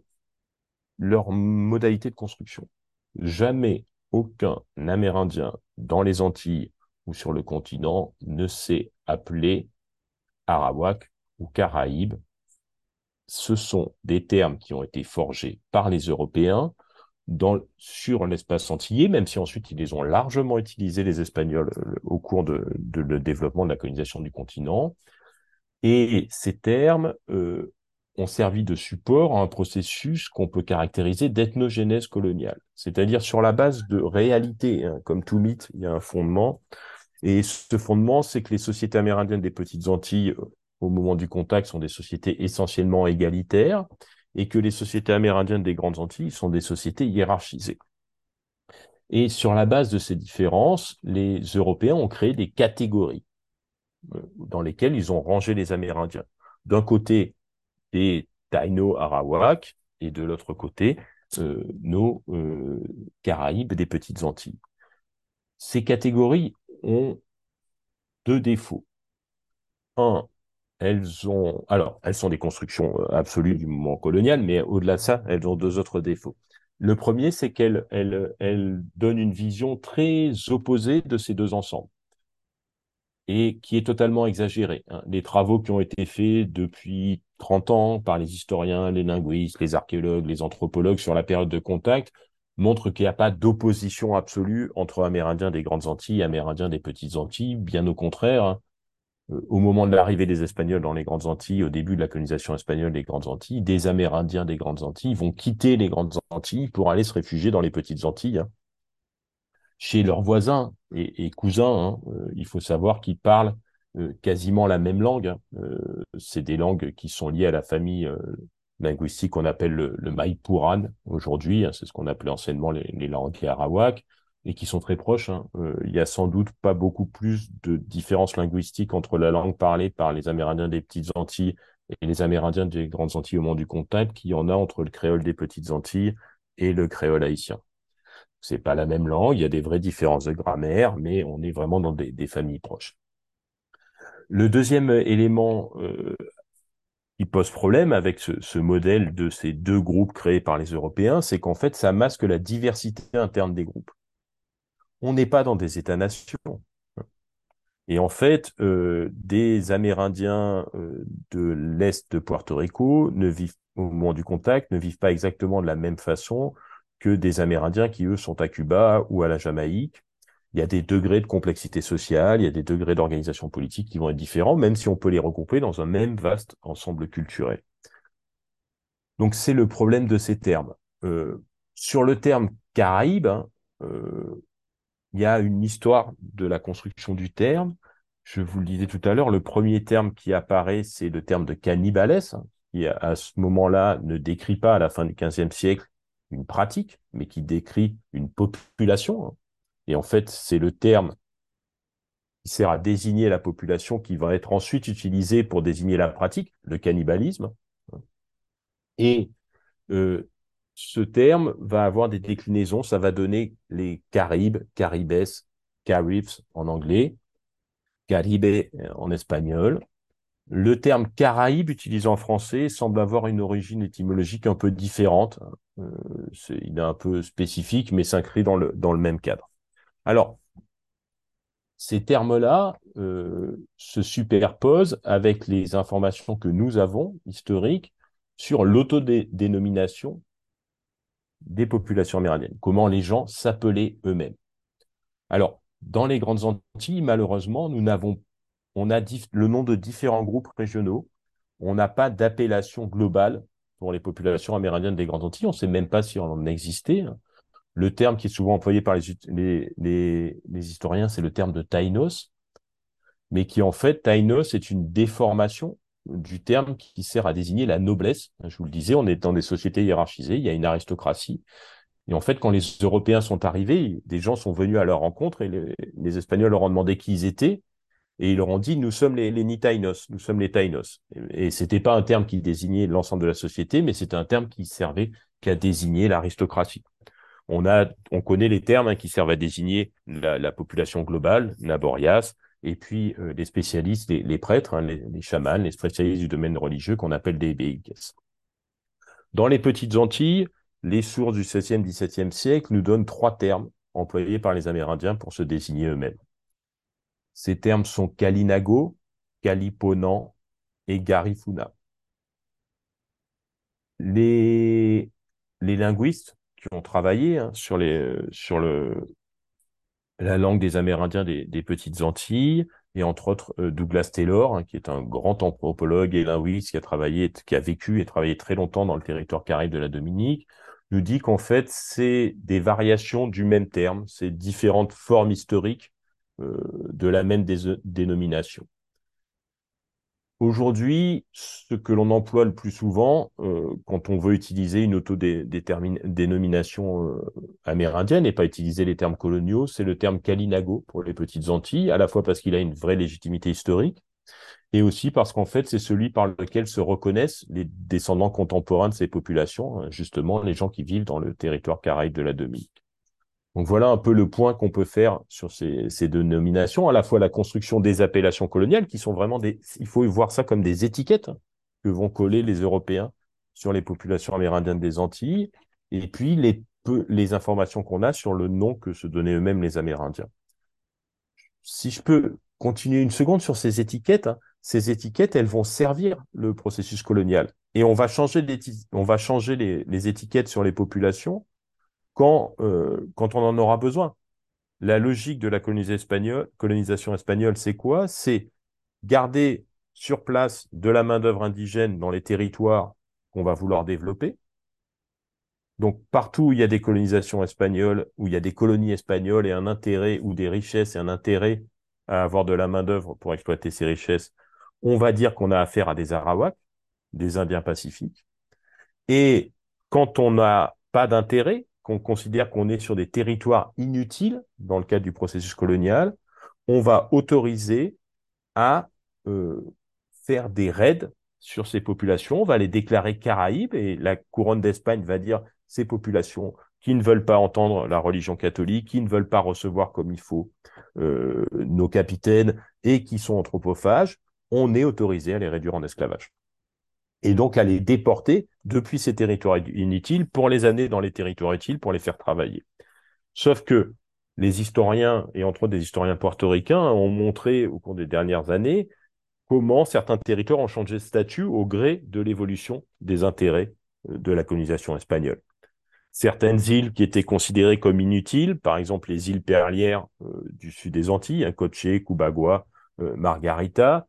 leur modalité de construction. Jamais aucun Amérindien dans les Antilles ou sur le continent ne s'est appelé Arawak ou Caraïbe. Ce sont des termes qui ont été forgés par les Européens sur l'espace antillais, même si ensuite ils les ont largement utilisés, les Espagnols, euh, au cours de, le développement de la colonisation du continent. Et ces termes euh, ont servi de support à un processus qu'on peut caractériser d'ethnogénèse coloniale, c'est-à-dire sur la base de réalité. Hein. Comme tout mythe, il y a un fondement. Et ce fondement, c'est que les sociétés amérindiennes des Petites Antilles, euh, au moment du contact, sont des sociétés essentiellement égalitaires, et que les sociétés amérindiennes des Grandes Antilles sont des sociétés hiérarchisées. Et sur la base de ces différences, les Européens ont créé des catégories euh, dans lesquelles ils ont rangé les Amérindiens. D'un côté, des Taino Arawak et de l'autre côté, euh, nos euh, Caraïbes des Petites Antilles. Ces catégories ont deux défauts. Un, elles ont, alors, elles sont des constructions euh, absolues du moment colonial, mais au-delà de ça, elles ont deux autres défauts. Le premier, c'est qu'elles elles, elles donnent une vision très opposée de ces deux ensembles et qui est totalement exagéré. Hein. Les travaux qui ont été faits depuis 30 ans par les historiens, les linguistes, les archéologues, les anthropologues sur la période de contact montrent qu'il n'y a pas d'opposition absolue entre Amérindiens des Grandes Antilles et Amérindiens des Petites Antilles. Bien au contraire, hein. euh, au moment de l'arrivée des Espagnols dans les Grandes Antilles, au début de la colonisation espagnole des Grandes Antilles, des Amérindiens des Grandes Antilles vont quitter les Grandes Antilles pour aller se réfugier dans les Petites Antilles. Chez leurs voisins et, cousins. Hein. il faut savoir qu'ils parlent quasiment la même langue. Hein. c'est des langues qui sont liées à la famille linguistique qu'on appelle le, le Maipuran aujourd'hui. Hein. c'est ce qu'on appelait anciennement les, langues arawak et qui sont très proches. Euh, il y a sans doute pas beaucoup plus de différences linguistiques entre la langue parlée par les Amérindiens des Petites Antilles et les Amérindiens des Grandes Antilles au moment du contact qu'il y en a entre le créole des Petites Antilles et le créole haïtien. C'est pas la même langue, il y a des vraies différences de grammaire, mais on est vraiment dans des, familles proches. Le deuxième élément euh, qui pose problème avec ce, modèle de ces deux groupes créés par les Européens, c'est qu'en fait, ça masque la diversité interne des groupes on n'est pas dans des États-nations. Et en fait, euh, des Amérindiens euh, de l'Est de Puerto Rico ne vivent, au moment du contact, ne vivent pas exactement de la même façon que des Amérindiens qui, eux, sont à Cuba ou à la Jamaïque. Il y a des degrés de complexité sociale, il y a des degrés d'organisation politique qui vont être différents, même si on peut les regrouper dans un même vaste ensemble culturel. Donc c'est le problème de ces termes. Euh, sur le terme Caraïbe, hein, il y a une histoire de la construction du terme. Je vous le disais tout à l'heure, le premier terme qui apparaît, c'est le terme de cannibales, hein, qui à ce moment-là ne décrit pas à la fin du XVe siècle une pratique, mais qui décrit une population. Hein. Et en fait, c'est le terme qui sert à désigner la population qui va être ensuite utilisé pour désigner la pratique, le cannibalisme. Et euh, ce terme va avoir des déclinaisons. Ça va donner les Caribes, Caribes en anglais, Caribe en espagnol. Le terme Caraïbe utilisé en français semble avoir une origine étymologique un peu différente. Euh, il est un peu spécifique, mais s'inscrit dans le, même cadre. Alors, ces termes-là euh, se superposent avec les informations que nous avons, historiques, sur l'autodénomination des populations amérindiennes, comment les gens s'appelaient eux-mêmes. Alors, dans les grandes Antilles, malheureusement, nous n'avons, on a le nom de différents groupes régionaux, on n'a pas d'appellation globale pour les populations amérindiennes des grandes Antilles, on ne sait même pas si on en existait. Le terme qui est souvent employé par les, les, les historiens, c'est le terme de Taïnos, mais qui en fait, Taïnos est une déformation du terme qui sert à désigner la noblesse. Je vous le disais, on est dans des sociétés hiérarchisées, il y a une aristocratie. Et en fait, quand les Européens sont arrivés, des gens sont venus à leur rencontre et les, Espagnols leur ont demandé qui ils étaient. Et ils leur ont dit, nous sommes les, les Nitainos, nous sommes les Tainos. Et, et c'était pas un terme qui désignait l'ensemble de la société, mais c'était un terme qui servait qu'à désigner l'aristocratie. On a, on connaît les termes hein, qui servent à désigner la, la population globale, Naborias, et puis euh, les spécialistes, les, prêtres, hein, les, chamans, les spécialistes du domaine religieux qu'on appelle des béiques. Dans les petites Antilles, les sources du 16e, 17e siècle nous donnent trois termes employés par les Amérindiens pour se désigner eux-mêmes. Ces termes sont Kalinago, Kaliponan et Garifuna. Les, linguistes qui ont travaillé hein, sur, la langue des Amérindiens des, Petites Antilles, et entre autres euh, Douglas Taylor, hein, qui est un grand anthropologue et linguiste qui a qui a vécu et travaillé très longtemps dans le territoire caribe de la Dominique, nous dit qu'en fait, c'est des variations du même terme, c'est différentes formes historiques de la même dénomination. Aujourd'hui, ce que l'on emploie le plus souvent euh, quand on veut utiliser une autodénomination euh, amérindienne et pas utiliser les termes coloniaux, c'est le terme Kalinago pour les petites Antilles, à la fois parce qu'il a une vraie légitimité historique et aussi parce qu'en fait, c'est celui par lequel se reconnaissent les descendants contemporains de ces populations, hein, justement les gens qui vivent dans le territoire caraïbe de la Dominique. Donc voilà un peu le point qu'on peut faire sur ces, ces dénominations, à la fois la construction des appellations coloniales, qui sont vraiment des, il faut voir ça comme des étiquettes que vont coller les Européens sur les populations amérindiennes des Antilles, et puis les, informations qu'on a sur le nom que se donnaient eux-mêmes les Amérindiens. Si je peux continuer une seconde sur ces étiquettes, ces étiquettes, elles vont servir le processus colonial. Et on va changer, les étiquettes sur les populations quand, euh, quand on en aura besoin. La logique de la colonisation espagnole, c'est quoi? C'est garder sur place de la main-d'œuvre indigène dans les territoires qu'on va vouloir développer, Donc, partout où il y a des colonisations espagnoles, où il y a des colonies espagnoles et un intérêt, ou des richesses et un intérêt à avoir de la main-d'œuvre pour exploiter ces richesses, on va dire qu'on a affaire à des Arawaks, des Indiens pacifiques. Et quand on n'a pas d'intérêt, considère qu'on est sur des territoires inutiles dans le cadre du processus colonial, on va autoriser à euh, faire des raids sur ces populations, on va les déclarer Caraïbes et la couronne d'Espagne va dire ces populations qui ne veulent pas entendre la religion catholique, qui ne veulent pas recevoir comme il faut euh, nos capitaines et qui sont anthropophages, on est autorisé à les réduire en esclavage. Et donc à les déporter depuis ces territoires inutiles pour les amener dans les territoires utiles pour les faire travailler. Sauf que les historiens, et entre autres des historiens portoricains, ont montré au cours des dernières années comment certains territoires ont changé de statut au gré de l'évolution des intérêts euh, de la colonisation espagnole. Certaines îles qui étaient considérées comme inutiles, par exemple les îles perlières euh, du sud des Antilles, hein, Coche, Cubagua, euh, Margarita,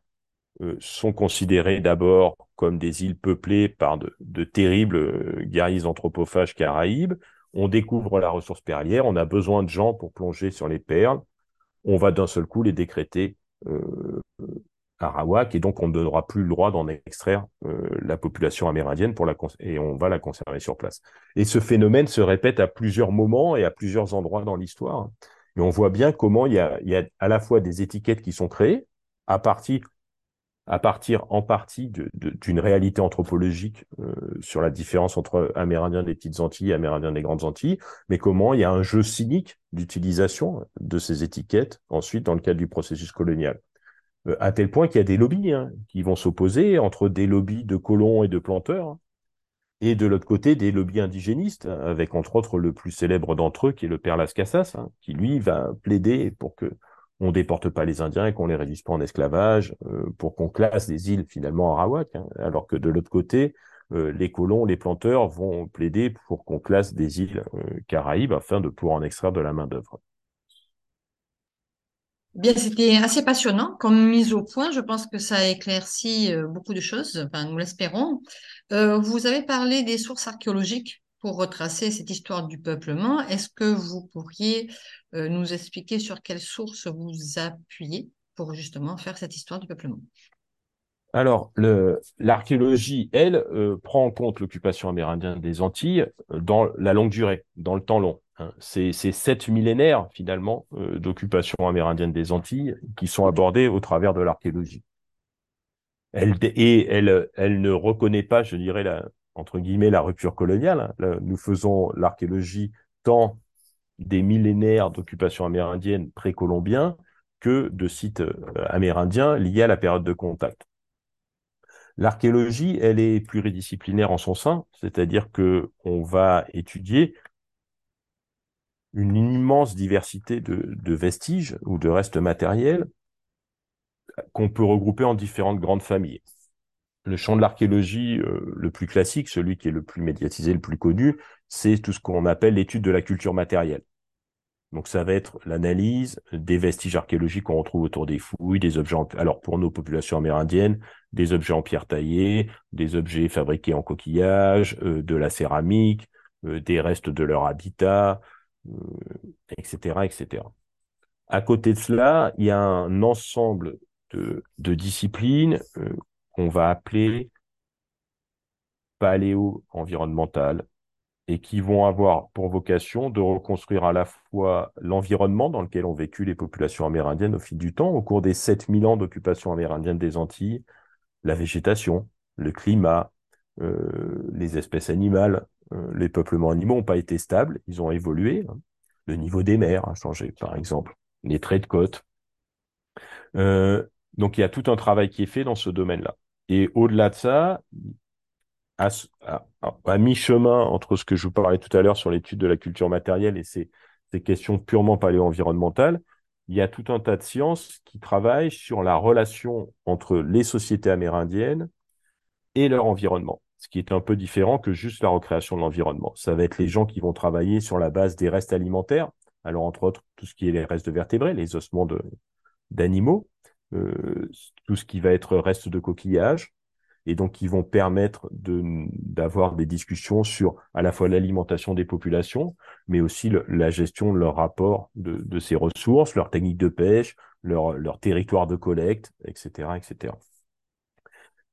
sont considérées d'abord comme des îles peuplées par de, terribles guerriers anthropophages caraïbes, on découvre la ressource perlière, on a besoin de gens pour plonger sur les perles, on va d'un seul coup les décréter euh, Arawak, et donc on ne donnera plus le droit d'en extraire euh, la population amérindienne pour la et on va la conserver sur place. Et ce phénomène se répète à plusieurs moments et à plusieurs endroits dans l'histoire. Et on voit bien comment il y a à la fois des étiquettes qui sont créées à partir à partir en partie d'une réalité anthropologique euh, sur la différence entre Amérindiens des petites Antilles et Amérindiens des grandes Antilles, mais comment il y a un jeu cynique d'utilisation de ces étiquettes ensuite dans le cadre du processus colonial. Euh, à tel point qu'il y a des lobbies hein, qui vont s'opposer entre des lobbies de colons et de planteurs, et de l'autre côté des lobbies indigénistes, avec entre autres le plus célèbre d'entre eux qui est le père Las Casas, hein, qui lui va plaider pour que on déporte pas les Indiens et qu'on les réduise pas en esclavage, euh, pour qu'on classe des îles finalement arawak, hein, alors que de l'autre côté, euh, les colons, les planteurs vont plaider pour qu'on classe des îles euh, caraïbes afin de pouvoir en extraire de la main d'œuvre.
Bien, c'était assez passionnant comme mise au point. Je pense que ça éclaircit beaucoup de choses, enfin, nous l'espérons. vous avez parlé des sources archéologiques pour retracer cette histoire du peuplement. Est-ce que vous pourriez euh, nous expliquer sur quelles sources vous appuyez pour justement faire cette histoire du peuplement
alors, l'archéologie, elle, euh, prend en compte l'occupation amérindienne des Antilles euh, dans la longue durée, dans le temps long. Hein. C'est sept millénaires, finalement, d'occupation amérindienne des Antilles qui sont abordés au travers de l'archéologie. Elle, et elle, elle ne reconnaît pas, je dirais, la, entre guillemets, la rupture coloniale. Hein. nous faisons l'archéologie tant des millénaires d'occupation amérindienne précolombiens que de sites euh, amérindiens liés à la période de contact. L'archéologie, elle est pluridisciplinaire en son sein, c'est-à-dire que on va étudier une immense diversité de, de vestiges ou de restes matériels qu'on peut regrouper en différentes grandes familles le champ de l'archéologie euh, le plus classique, celui qui est le plus médiatisé, le plus connu, c'est tout ce qu'on appelle l'étude de la culture matérielle. Donc ça va être l'analyse des vestiges archéologiques qu'on retrouve autour des fouilles, des objets en... alors pour nos populations amérindiennes, des objets en pierre taillée, des objets fabriqués en coquillage, euh, de la céramique, euh, des restes de leur habitat, etc., etc. À côté de cela, il y a un ensemble de, de disciplines qu'on va appeler paléo-environnementales et qui vont avoir pour vocation de reconstruire à la fois l'environnement dans lequel ont vécu les populations amérindiennes au fil du temps, au cours des 7000 ans d'occupation amérindienne des Antilles, la végétation, le climat, euh, les espèces animales, euh, les peuplements animaux n'ont pas été stables, ils ont évolué. Hein. Le niveau des mers a changé, par exemple, les traits de côte. Euh, donc il y a tout un travail qui est fait dans ce domaine-là. Et au-delà de ça, à, mi-chemin entre ce que je vous parlais tout à l'heure sur l'étude de la culture matérielle et ces, questions purement paléo-environnementales, il y a tout un tas de sciences qui travaillent sur la relation entre les sociétés amérindiennes et leur environnement, ce qui est un peu différent que juste la recréation de l'environnement. Ça va être les gens qui vont travailler sur la base des restes alimentaires, alors entre autres tout ce qui est les restes de vertébrés, les ossements d'animaux, euh, tout ce qui va être reste de coquillage. Et donc qui vont permettre d'avoir des discussions sur à la fois l'alimentation des populations, mais aussi la gestion de leur rapport de, de, ces ressources, leur technique de pêche, leur, leur territoire de collecte, etc., etc.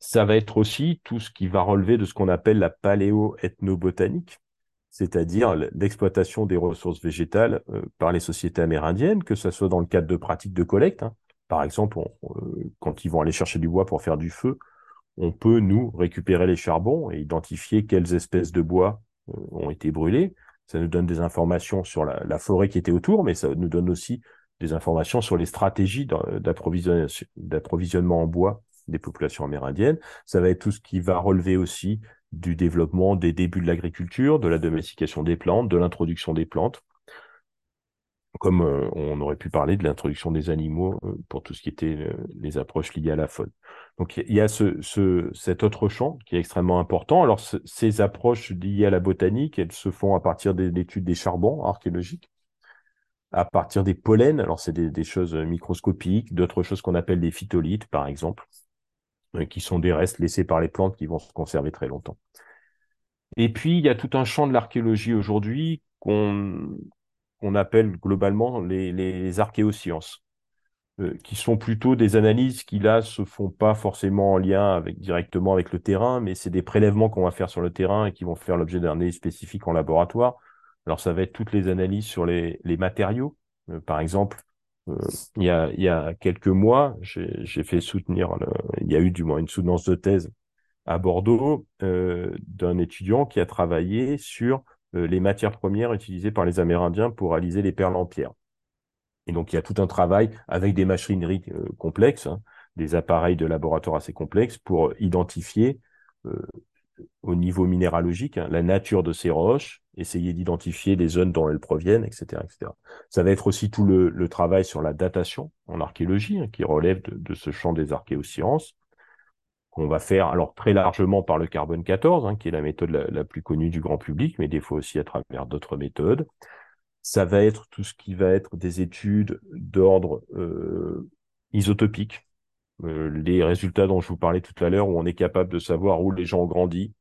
Ça va être aussi tout ce qui va relever de ce qu'on appelle la paléo-ethnobotanique, c'est-à-dire l'exploitation des ressources végétales euh, par les sociétés amérindiennes, que ce soit dans le cadre de pratiques de collecte. Hein. Par exemple, euh, quand ils vont aller chercher du bois pour faire du feu, on peut, nous, récupérer les charbons et identifier quelles espèces de bois euh, ont été brûlés. Ça nous donne des informations sur la, la, forêt qui était autour, mais ça nous donne aussi des informations sur les stratégies d'approvisionnement en bois des populations amérindiennes. Ça va être tout ce qui va relever aussi du développement des débuts de l'agriculture, de la domestication des plantes, de l'introduction des plantes, comme euh, on aurait pu parler de l'introduction des animaux euh, pour tout ce qui était euh, les approches liées à la faune. Donc il y a ce, ce, cet autre champ qui est extrêmement important. Alors ces approches liées à la botanique, elles se font à partir de l'étude des charbons archéologiques, à partir des pollens. Alors c'est des, des, choses microscopiques, d'autres choses qu'on appelle des phytolithes, par exemple, qui sont des restes laissés par les plantes qui vont se conserver très longtemps. Et puis il y a tout un champ de l'archéologie aujourd'hui qu'on qu'on appelle globalement les, archéosciences, euh, qui sont plutôt des analyses qui là se font pas forcément en lien avec directement avec le terrain, mais c'est des prélèvements qu'on va faire sur le terrain et qui vont faire l'objet d'un analyse spécifique en laboratoire. Alors ça va être toutes les analyses sur les, matériaux, euh, par exemple. Euh, il, y a, il y a quelques mois, j'ai fait soutenir, il y a eu du moins une soutenance de thèse à Bordeaux d'un étudiant qui a travaillé sur les matières premières utilisées par les Amérindiens pour réaliser les perles en pierre. Et donc, il y a tout un travail avec des machineries euh, complexes, hein, des appareils de laboratoire assez complexes pour identifier euh, au niveau minéralogique hein, la nature de ces roches, essayer d'identifier les zones dont elles proviennent, etc., etc. Ça va être aussi tout le, le travail sur la datation en archéologie, hein, qui relève de, de, ce champ des archéosciences, qu'on va faire alors très largement par le carbone 14, hein, qui est la méthode la, plus connue du grand public, mais des fois aussi à travers d'autres méthodes. Ça va être tout ce qui va être des études d'ordre euh, isotopique, euh, les résultats dont je vous parlais tout à l'heure, où on est capable de savoir où les gens ont grandi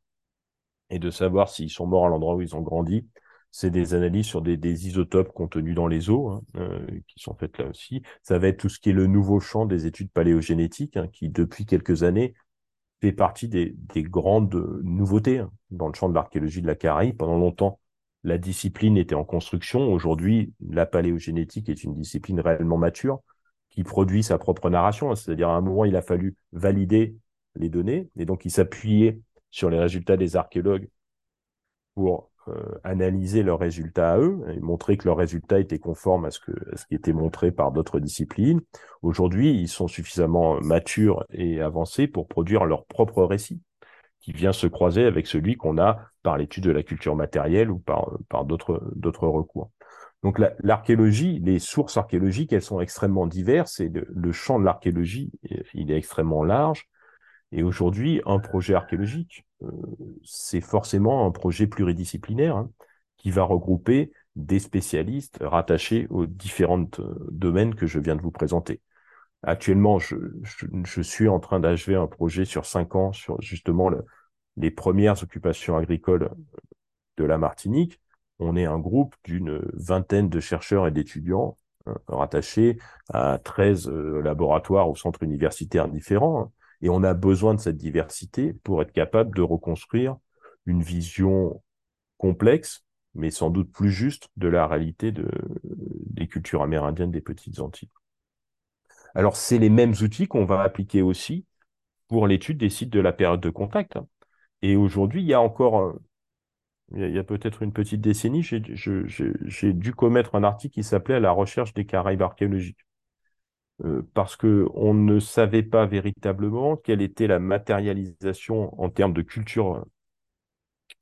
et de savoir s'ils sont morts à l'endroit où ils ont grandi. C'est des analyses sur des, des, isotopes contenus dans les eaux, hein, euh, qui sont faites là aussi. Ça va être tout ce qui est le nouveau champ des études paléogénétiques, hein, qui depuis quelques années fait partie des, des grandes nouveautés hein, dans le champ de l'archéologie de la Caraïbe. Pendant longtemps, la discipline était en construction. Aujourd'hui, la paléogénétique est une discipline réellement mature qui produit sa propre narration. C'est-à-dire, à un moment, il a fallu valider les données et donc il s'appuyait sur les résultats des archéologues pour euh, analyser leurs résultats à eux et montrer que leurs résultats étaient conformes à ce, que, ce qui était montré par d'autres disciplines. Aujourd'hui, ils sont suffisamment matures et avancés pour produire leur propre récit qui vient se croiser avec celui qu'on a par l'étude de la culture matérielle ou par, par d'autres, d'autres recours. Donc l'archéologie, les sources archéologiques, elles sont extrêmement diverses et le, champ de l'archéologie, il est extrêmement large. Et aujourd'hui, un projet archéologique, euh, c'est forcément un projet pluridisciplinaire hein, qui va regrouper des spécialistes rattachés aux différents domaines que je viens de vous présenter. Actuellement, je, suis en train d'achever un projet sur cinq ans sur justement le, les premières occupations agricoles de la Martinique. On est un groupe d'une vingtaine de chercheurs et d'étudiants euh, rattachés à 13 euh, laboratoires ou centres universitaires différents. Hein. Et on a besoin de cette diversité pour être capable de reconstruire une vision complexe, mais sans doute plus juste de la réalité de, des cultures amérindiennes des petites Antilles. Alors, c'est les mêmes outils qu'on va appliquer aussi pour l'étude des sites de la période de contact. Et aujourd'hui, il y a encore, il y a, peut-être une petite décennie, j'ai dû commettre un article qui s'appelait La recherche des Caraïbes archéologiques. Euh, parce que on ne savait pas véritablement quelle était la matérialisation en termes de culture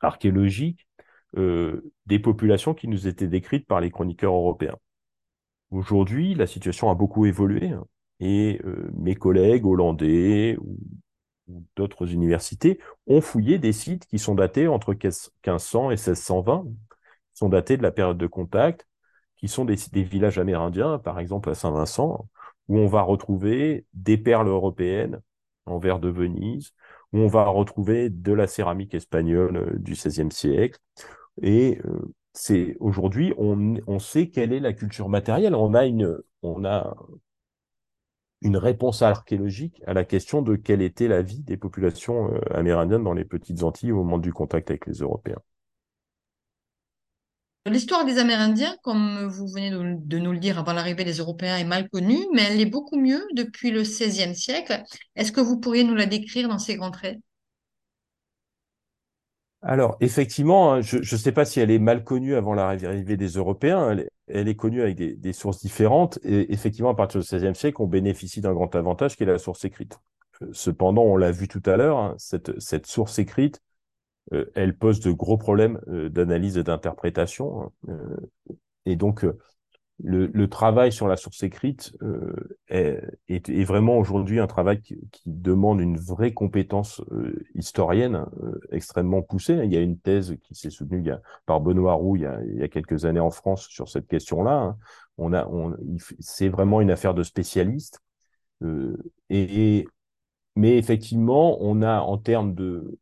archéologique euh, des populations qui nous étaient décrites par les chroniqueurs européens. Aujourd'hui, la situation a beaucoup évolué hein, et euh, mes collègues hollandais ou, d'autres universités ont fouillé des sites qui sont datés entre 1500 et 1620, sont datés de la période de contact, qui sont des villages amérindiens, par exemple à Saint-Vincent, où on va retrouver des perles européennes en verre de Venise, où on va retrouver de la céramique espagnole du XVIe siècle. Et c'est aujourd'hui, on, on, sait quelle est la culture matérielle. On a une, on a une réponse archéologique à la question de quelle était la vie des populations amérindiennes dans les petites Antilles au moment du contact avec les Européens.
L'histoire des Amérindiens, comme vous venez de nous le dire avant l'arrivée des Européens, est mal connue, mais elle est beaucoup mieux depuis le XVIe siècle. Est-ce que vous pourriez nous la décrire dans ses grands traits?
Alors, effectivement, hein, je ne sais pas si elle est mal connue avant l'arrivée des Européens. Elle, est connue avec des, sources différentes. Et effectivement, à partir du XVIe siècle, on bénéficie d'un grand avantage qui est la source écrite. Cependant, on l'a vu tout à l'heure, hein, cette, source écrite, euh, elle pose de gros problèmes euh, d'analyse et d'interprétation. Hein, euh, et donc, le, travail sur la source écrite est, vraiment aujourd'hui un travail qui, demande une vraie compétence historienne extrêmement poussée. Il y a une thèse qui s'est soutenue par Benoît Roux il y, a, quelques années en France sur cette question-là. Hein. On a, c'est vraiment une affaire de spécialistes. et, mais effectivement, on a en termes de,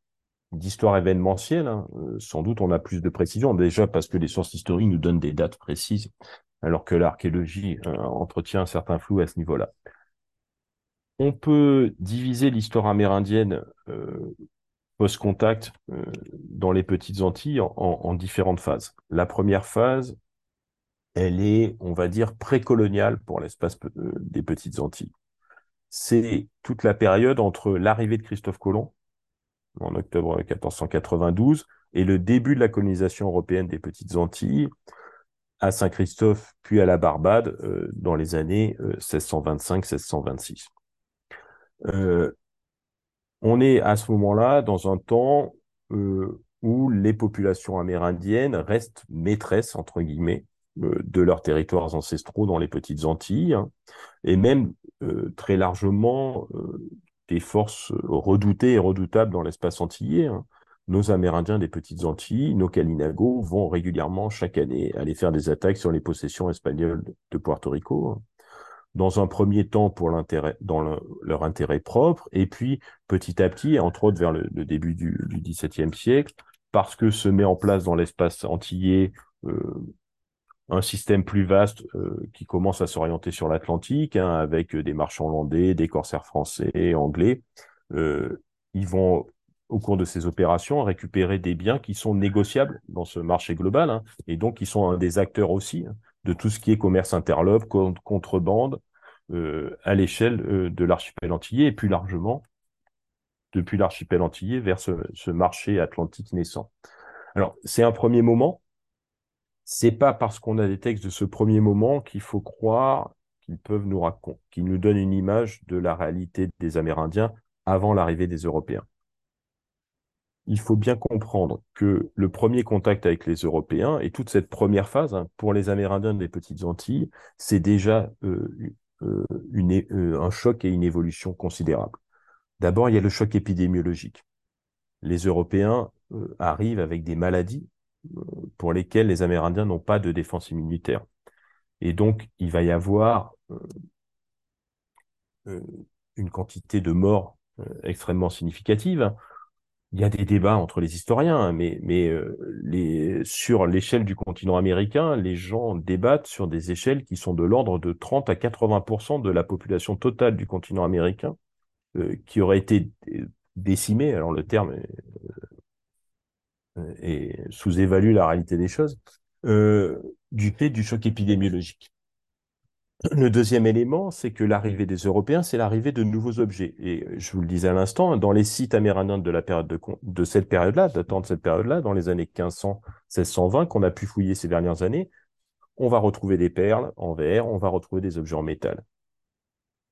d'histoire événementielle, hein, euh, sans doute on a plus de précision, déjà parce que les sources historiques nous donnent des dates précises, alors que l'archéologie euh, entretient un certain flou à ce niveau-là. On peut diviser l'histoire amérindienne euh, post-contact dans les petites Antilles en, différentes phases. La première phase, elle est, on va dire, précoloniale pour l'espace des petites Antilles. C'est toute la période entre l'arrivée de Christophe Colomb en octobre 1492, et le début de la colonisation européenne des Petites Antilles à Saint-Christophe, puis à la Barbade, euh, dans les années 1625-1626. Euh, euh, on est à ce moment-là dans un temps où les populations amérindiennes restent maîtresses, entre guillemets, de leurs territoires ancestraux dans les Petites Antilles, hein, et même très largement des forces redoutées et redoutables dans l'espace antillais. Hein. Nos Amérindiens des Petites Antilles, nos Kalinago, vont régulièrement chaque année aller faire des attaques sur les possessions espagnoles de Puerto Rico. Hein. Dans un premier temps pour l'intérêt, dans leur intérêt propre, et puis petit à petit, entre autres vers le, début du, XVIIe siècle, parce que se met en place dans l'espace antillais euh, un système plus vaste euh, qui commence à s'orienter sur l'Atlantique, hein, avec des marchands hollandais, des corsaires français, anglais. Euh, ils vont, au cours de ces opérations, récupérer des biens qui sont négociables dans ce marché global, hein, et donc ils sont un des acteurs aussi hein, de tout ce qui est commerce interlope, contrebande, euh, à l'échelle de l'archipel antillais, et plus largement, depuis l'archipel antillais vers ce marché atlantique naissant. Alors, c'est un premier moment, c'est pas parce qu'on a des textes de ce premier moment qu'il faut croire qu'ils peuvent nous raconter, qu'ils nous donnent une image de la réalité des Amérindiens avant l'arrivée des Européens. Il faut bien comprendre que le premier contact avec les Européens et toute cette première phase, hein, pour les Amérindiens des Petites Antilles, c'est déjà euh, euh, euh, un choc et une évolution considérable. D'abord, il y a le choc épidémiologique. Les Européens arrivent avec des maladies pour lesquels les Amérindiens n'ont pas de défense immunitaire. Et donc, il va y avoir euh, euh, une quantité de morts euh, extrêmement significative. Il y a des débats entre les historiens, hein, mais, sur l'échelle du continent américain, les gens débattent sur des échelles qui sont de l'ordre de 30 à 80% de la population totale du continent américain qui aurait été décimée. Alors le terme et sous-évalue la réalité des choses, euh, du fait du choc épidémiologique. Le deuxième élément, c'est que l'arrivée des Européens, c'est l'arrivée de nouveaux objets. Et je vous le disais à l'instant, dans les sites amérindiens de, la période de, de cette période-là, datant de cette période-là, dans les années 1500-1620, qu'on a pu fouiller ces dernières années, on va retrouver des perles en verre, on va retrouver des objets en métal.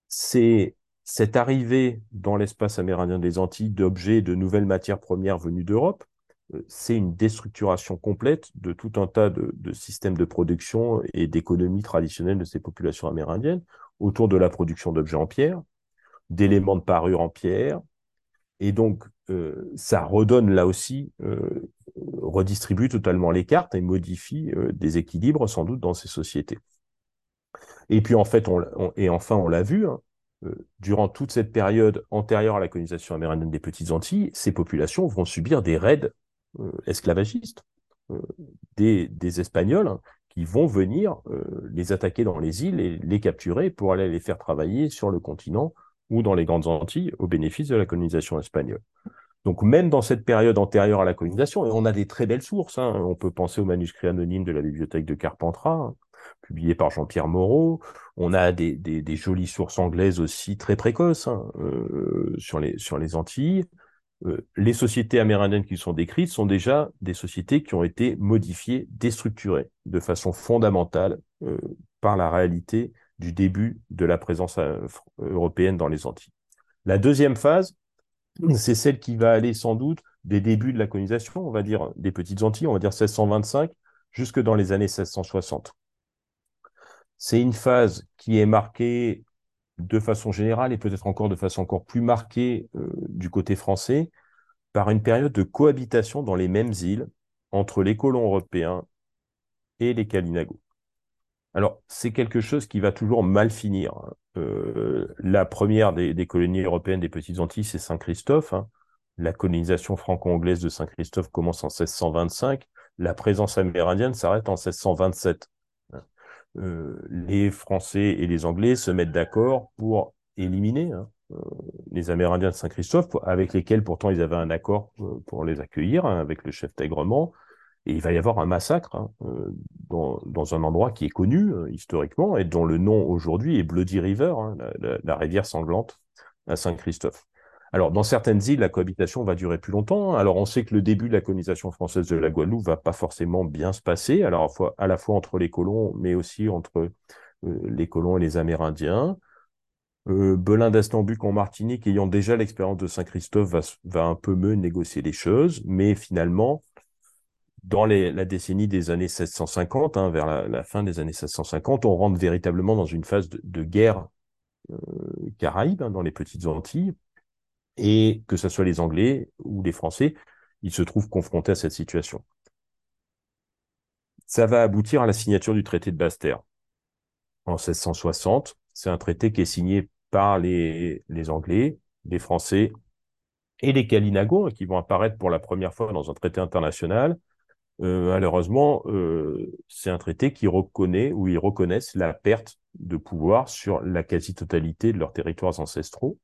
C'est cette arrivée dans l'espace amérindien des Antilles d'objets de nouvelles matières premières venues d'Europe c'est une déstructuration complète de tout un tas de, systèmes de production et d'économie traditionnelle de ces populations amérindiennes autour de la production d'objets en pierre, d'éléments de parure en pierre. Et donc, euh, ça redonne là aussi, euh, redistribue totalement les cartes et modifie euh, des équilibres sans doute dans ces sociétés. Et puis en fait, et enfin, on l'a vu, hein, euh, durant toute cette période antérieure à la colonisation amérindienne des Petites Antilles, ces populations vont subir des raids euh, esclavagistes, euh, des, Espagnols hein, qui vont venir les attaquer dans les îles et les capturer pour aller les faire travailler sur le continent ou dans les grandes Antilles au bénéfice de la colonisation espagnole. Donc même dans cette période antérieure à la colonisation, et on a des très belles sources, hein, on peut penser au manuscrit anonyme de la bibliothèque de Carpentras, hein, publié par Jean-Pierre Moreau. On a des, jolies sources anglaises aussi très précoces hein, euh, sur les Antilles. Euh, les sociétés amérindiennes qui sont décrites sont déjà des sociétés qui ont été modifiées, déstructurées de façon fondamentale euh, par la réalité du début de la présence européenne dans les Antilles. La deuxième phase, c'est celle qui va aller sans doute des débuts de la colonisation, on va dire des petites Antilles, on va dire 1625, jusque dans les années 1660. C'est une phase qui est marquée de façon générale et peut-être encore de façon encore plus marquée euh, du côté français par une période de cohabitation dans les mêmes îles entre les colons européens et les Kalinago. Alors, c'est quelque chose qui va toujours mal finir. Hein. Euh, la première des, colonies européennes des Petites Antilles, c'est Saint-Christophe. Hein. La colonisation franco-anglaise de Saint-Christophe commence en 1625. La présence amérindienne s'arrête en 1627. Euh, les Français et les Anglais se mettent d'accord pour éliminer hein, euh, les Amérindiens de Saint-Christophe, avec lesquels pourtant ils avaient un accord euh, pour les accueillir, hein, avec le chef Tègrement. Et il va y avoir un massacre hein, dans, dans, un endroit qui est connu historiquement et dont le nom aujourd'hui est Bloody River, la, rivière sanglante à Saint-Christophe. Alors, dans certaines îles, la cohabitation va durer plus longtemps. Alors, on sait que le début de la colonisation française de la Guadeloupe va pas forcément bien se passer, à la fois, entre les colons, mais aussi entre euh, les colons et les Amérindiens. Euh, Belin d'Astambuc en Martinique, ayant déjà l'expérience de Saint-Christophe, va, un peu mieux négocier les choses, mais finalement, dans la décennie des années 1650, hein, vers la, fin des années 1650, on rentre véritablement dans une phase de, guerre euh, caraïbe, hein, dans les petites Antilles, et que ce soit les Anglais ou les Français, ils se trouvent confrontés à cette situation. Ça va aboutir à la signature du traité de Basse-Terre en 1660. C'est un traité qui est signé par les, Anglais, les Français et les Kalinago, qui vont apparaître pour la première fois dans un traité international. Euh, malheureusement, euh, c'est un traité qui reconnaît ou ils reconnaissent la perte de pouvoir sur la quasi-totalité de leurs territoires ancestraux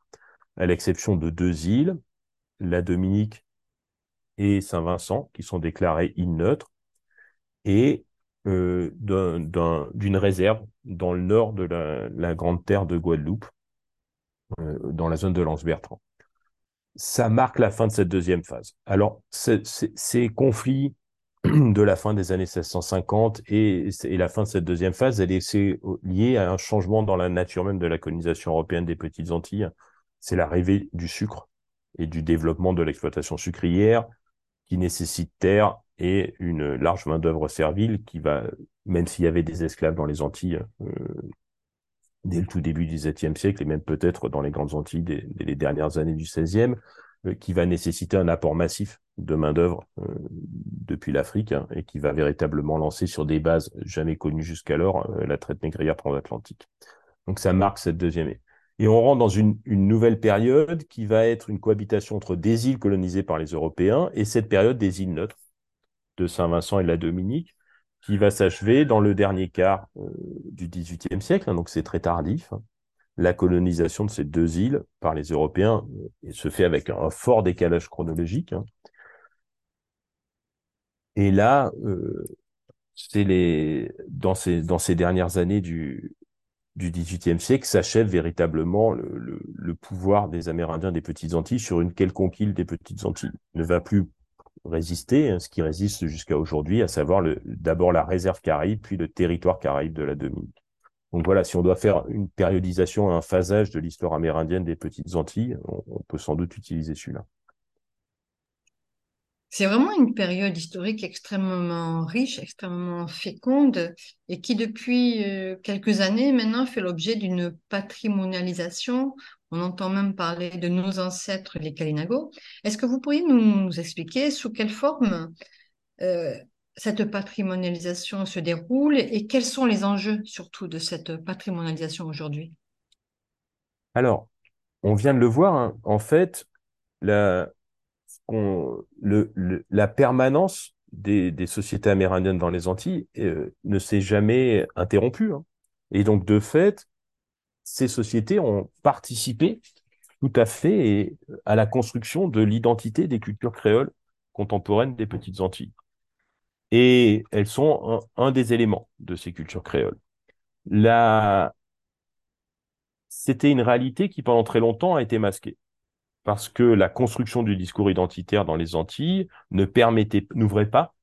à l'exception de deux îles, la Dominique et Saint-Vincent, qui sont déclarées îles neutres, et euh, d'une réserve dans le nord de la, grande terre de Guadeloupe, euh, dans la zone de Lance-Bertrand. Ça marque la fin de cette deuxième phase. Alors, ces conflits de la fin des années 1650 et, et, la fin de cette deuxième phase, elle est liée à un changement dans la nature même de la colonisation européenne des Petites Antilles, c'est l'arrivée du sucre et du développement de l'exploitation sucrière qui nécessite terre et une large main-d'œuvre servile qui va, même s'il y avait des esclaves dans les Antilles euh, dès le tout début du XVIIe siècle et même peut-être dans les grandes Antilles dès, les dernières années du XVIe, euh, qui va nécessiter un apport massif de main-d'œuvre euh, depuis l'Afrique hein, et qui va véritablement lancer sur des bases jamais connues jusqu'alors la traite négrière transatlantique. Donc ça marque cette deuxième et on rentre dans une, nouvelle période qui va être une cohabitation entre des îles colonisées par les Européens et cette période des îles neutres de Saint-Vincent et de la Dominique, qui va s'achever dans le dernier quart euh, du XVIIIe siècle, hein, donc c'est très tardif. Hein. La colonisation de ces deux îles par les Européens euh, se fait avec un fort décalage chronologique. Hein. Et là, euh, c'est les dans ces dans ces dernières années du du XVIIIe siècle s'achève véritablement le, pouvoir des Amérindiens des Petites Antilles sur une quelconque île des Petites Antilles. ne va plus résister, hein, ce qui résiste jusqu'à aujourd'hui, à savoir d'abord la réserve caraïbe, puis le territoire caraïbe de la Dominique. Donc voilà, si on doit faire une périodisation, un phasage de l'histoire amérindienne des Petites Antilles, on peut sans doute utiliser celui-là.
C'est vraiment une période historique extrêmement riche, extrêmement féconde et qui depuis euh, quelques années maintenant fait l'objet d'une patrimonialisation. On entend même parler de nos ancêtres, les Kalinago. Est-ce que vous pourriez nous expliquer sous quelle forme euh, cette patrimonialisation se déroule et quels sont les enjeux surtout de cette patrimonialisation aujourd'hui?
Alors, on vient de le voir, hein. en fait, la, la permanence des, sociétés amérindiennes dans les Antilles euh, ne s'est jamais interrompue. Hein. Et donc, de fait, ces sociétés ont participé tout à fait à la construction de l'identité des cultures créoles contemporaines des petites Antilles. Et elles sont un, un des éléments de ces cultures créoles. La... C'était une réalité qui, pendant très longtemps, a été masquée parce que la construction du discours identitaire dans les Antilles ne permettait, n'ouvrait pas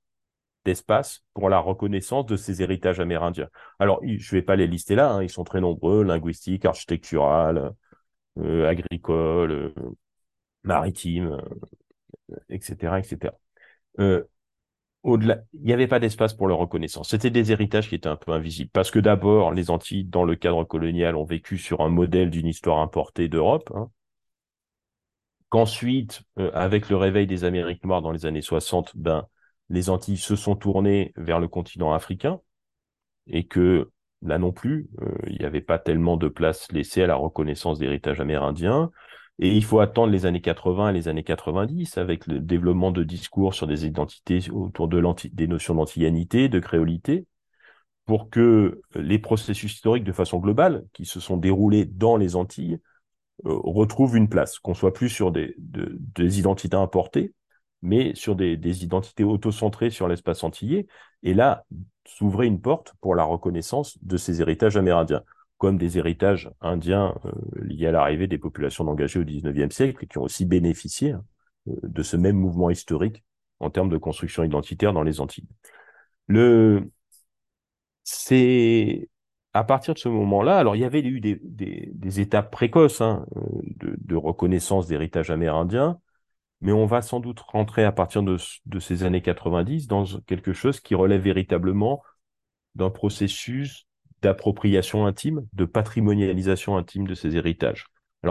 d'espace pour la reconnaissance de ces héritages amérindiens. Alors, je ne vais pas les lister là, hein, ils sont très nombreux, linguistiques, architectural, euh, agricoles, euh, maritimes, etc., euh, etc. au-delà, il n'y avait pas d'espace pour leur reconnaissance. C'était des héritages qui étaient un peu invisibles. Parce que d'abord, les Antilles, dans le cadre colonial, ont vécu sur un modèle d'une histoire importée d'Europe. Hein, qu'ensuite, euh, avec le réveil des Amériques noires dans les années 60, ben, les Antilles se sont tournées vers le continent africain et que là non plus, euh, il n'y avait pas tellement de place laissée à la reconnaissance d'héritage amérindien. Et il faut attendre les années 80 et les années 90 avec le développement de discours sur des identités autour de des notions d'antillanité, de créolité, pour que les processus historiques de façon globale qui se sont déroulés dans les Antilles euh, retrouve une place, qu'on soit plus sur des, identités importées, mais sur des, des identités auto-centrées sur l'espace antillais, et là, s'ouvrait une porte pour la reconnaissance de ces héritages amérindiens, comme des héritages indiens euh, liés à l'arrivée des populations engagées au XIXe siècle, qui ont aussi bénéficié hein, de ce même mouvement historique en termes de construction identitaire dans les Antilles. Le... C'est à partir de ce moment-là, il y avait eu des, étapes précoces hein, euh, de, reconnaissance d'héritage amérindien, mais on va sans doute rentrer à partir de, ces années 90 dans quelque chose qui relève véritablement d'un processus d'appropriation intime, de patrimonialisation intime de ces héritages.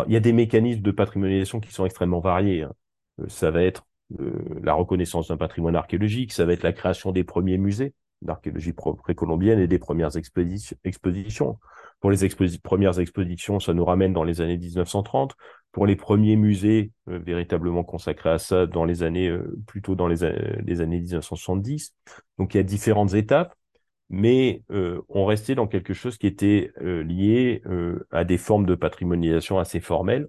Il y a des mécanismes de patrimonialisation qui sont extrêmement variés. Hein. Euh, ça va être euh, la reconnaissance d'un patrimoine archéologique, ça va être la création des premiers musées, d'archéologie précolombienne et des premières expositions. Pour les premières expositions, ça nous ramène dans les années 1930. Pour les premiers musées euh, véritablement consacrés à ça, dans les années euh, plutôt dans les, années 1970. Donc il y a différentes étapes, mais euh, on restait dans quelque chose qui était lié à des formes de patrimonialisation assez formelles.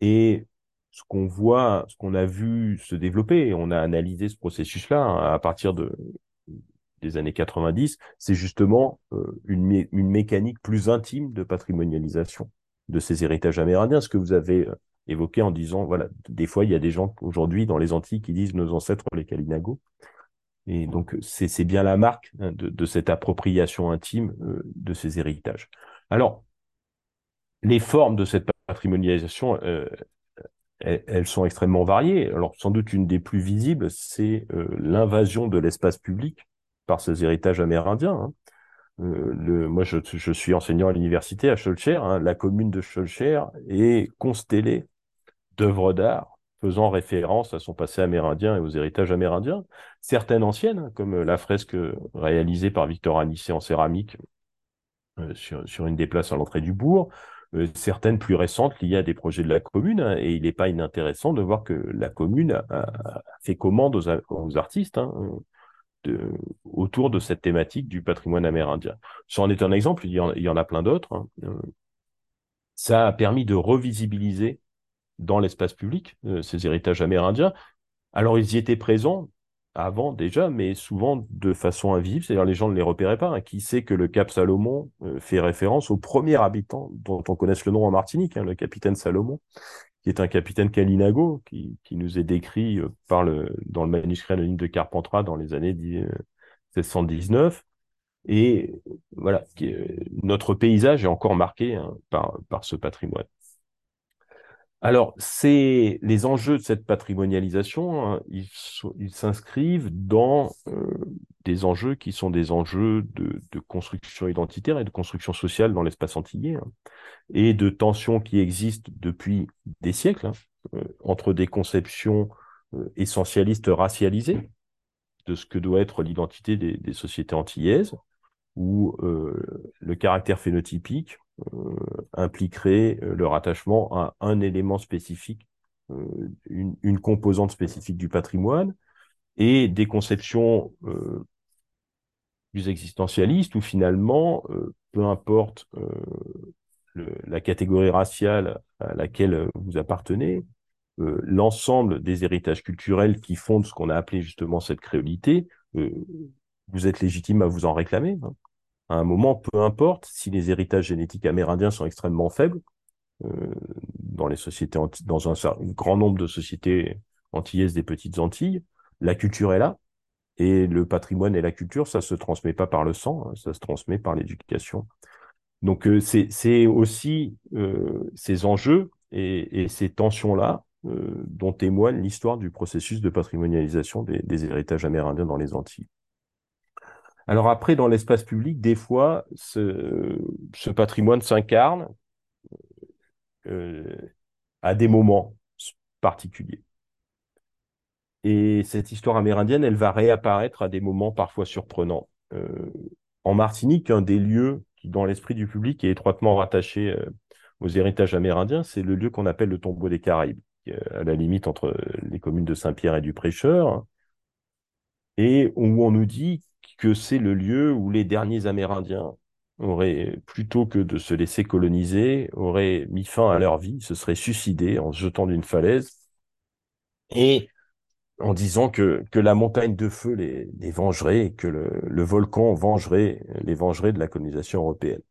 Et ce qu'on voit, ce qu'on a vu se développer, on a analysé ce processus-là hein, à partir de, des années 90, c'est justement euh, une, une, mécanique plus intime de patrimonialisation de ces héritages amérindiens, ce que vous avez euh, évoqué en disant, voilà, des fois, il y a des gens aujourd'hui dans les Antilles qui disent nos ancêtres les Kalinago. Et donc, c'est bien la marque hein, de, de, cette appropriation intime euh, de ces héritages. Alors, les formes de cette patrimonialisation, elles, sont extrêmement variées. Alors, sans doute une des plus visibles, c'est l'invasion de l'espace public par ces héritages amérindiens. Hein. Euh, moi, je, suis enseignant à l'université à Schulcher. Hein. La commune de Schulcher est constellée d'œuvres d'art faisant référence à son passé amérindien et aux héritages amérindiens. Certaines anciennes, hein, comme la fresque réalisée par Victor Anissé en céramique euh, sur, une des places à l'entrée du bourg, euh, certaines plus récentes liées à des projets de la commune. Hein, et il n'est pas inintéressant de voir que la commune a, fait commande aux, artistes. Autour de cette thématique du patrimoine amérindien. Ça en est un exemple, il y en, a plein d'autres. Hein. Euh, ça a permis de revisibiliser dans l'espace public euh, ces héritages amérindiens. Alors ils y étaient présents avant déjà, mais souvent de façon invisible, c'est-à-dire les gens ne les repéraient pas. Hein. Qui sait que le Cap Salomon euh, fait référence au premier habitant dont on connaisse le nom en Martinique, hein, le capitaine Salomon, qui est un capitaine Kalinago, qui, qui nous est décrit euh, dans le manuscrit anonyme de Carpentras dans les années 1719. Euh, Et voilà, notre paysage est encore marqué hein, par, par ce patrimoine. Alors, c'est les enjeux de cette patrimonialisation, hein, ils, s'inscrivent dans euh, des enjeux qui sont des enjeux de, construction identitaire et de construction sociale dans l'espace antillais. Hein et de tensions qui existent depuis des siècles hein, euh, entre des conceptions euh, essentialistes racialisées de ce que doit être l'identité des, sociétés antillaises, euh, le caractère phénotypique impliquerait le rattachement à un élément spécifique, une, une, composante spécifique du patrimoine, et des conceptions plus existentialistes où finalement, peu importe la catégorie raciale à laquelle vous appartenez, euh, l'ensemble des héritages culturels qui fondent ce qu'on a appelé justement cette créolité, euh, vous êtes légitime à vous en réclamer. Hein. À un moment, peu importe si les héritages génétiques amérindiens sont extrêmement faibles, euh, dans les sociétés, dans un, grand nombre de sociétés antillaises des petites Antilles, la culture est là, et le patrimoine et la culture, ça se transmet pas par le sang, hein, ça se transmet par l'éducation. Donc c'est aussi ces enjeux et, ces tensions-là euh, dont témoigne l'histoire du processus de patrimonialisation des, héritages amérindiens dans les Antilles. Alors après, dans l'espace public, des fois, ce, patrimoine s'incarne euh, à des moments particuliers. Et cette histoire amérindienne, elle va réapparaître à des moments parfois surprenants. Euh, en Martinique, un des lieux qui, dans l'esprit du public, est étroitement rattaché aux héritages amérindiens, c'est le lieu qu'on appelle le tombeau des Caraïbes à la limite entre les communes de Saint-Pierre et du Prêcheur, et où on nous dit que c'est le lieu où les derniers Amérindiens auraient, plutôt que de se laisser coloniser, auraient mis fin à leur vie, se seraient suicidés en se jetant d'une falaise, et en disant que, que la montagne de feu les, vengerait, que le, le, volcan vengerait, les vengerait de la colonisation européenne.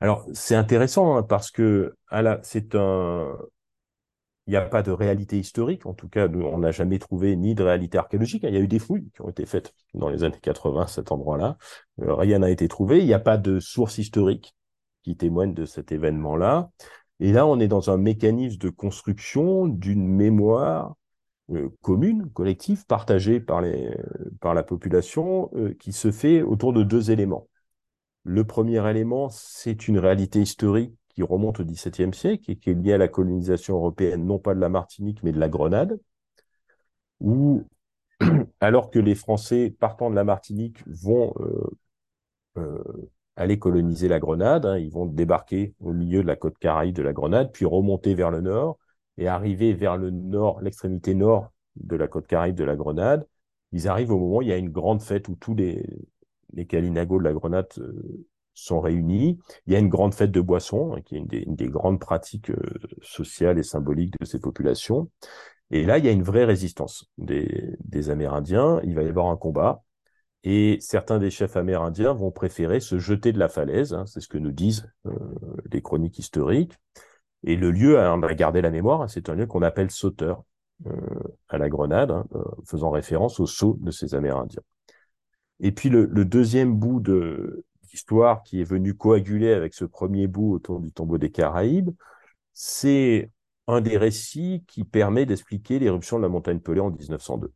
Alors, c'est intéressant hein, parce que c'est un, il n'y a pas de réalité historique, en tout cas, on n'a jamais trouvé ni de réalité archéologique. Il y a eu des fouilles qui ont été faites dans les années 80 à cet endroit-là. Euh, rien n'a été trouvé. Il n'y a pas de source historique qui témoigne de cet événement-là. Et là, on est dans un mécanisme de construction d'une mémoire euh, commune, collective, partagée par, par la population, euh, qui se fait autour de deux éléments. Le premier élément, c'est une réalité historique qui remonte au XVIIe siècle et qui est lié à la colonisation européenne, non pas de la Martinique, mais de la Grenade, où, alors que les Français partant de la Martinique vont euh, euh, aller coloniser la Grenade, hein, ils vont débarquer au milieu de la côte caraïbe de la Grenade, puis remonter vers le nord et arriver vers le nord, l'extrémité nord de la côte caraïbe de la Grenade. Ils arrivent au moment où il y a une grande fête où tous les, les de la Grenade euh, sont réunis. Il y a une grande fête de boissons, hein, qui est une des, grandes pratiques euh, sociales et symboliques de ces populations. Et là, il y a une vraie résistance des, Amérindiens. Il va y avoir un combat. Et certains des chefs amérindiens vont préférer se jeter de la falaise. Hein, c'est ce que nous disent euh, les chroniques historiques. Et le lieu, on va garder la mémoire, hein, c'est un lieu qu'on appelle Sauteur euh, à la Grenade, faisant référence au saut de ces Amérindiens. Et puis le deuxième bout de, histoire qui est venue coaguler avec ce premier bout autour du tombeau des Caraïbes, c'est un des récits qui permet d'expliquer l'éruption de la montagne Pelée en 1902.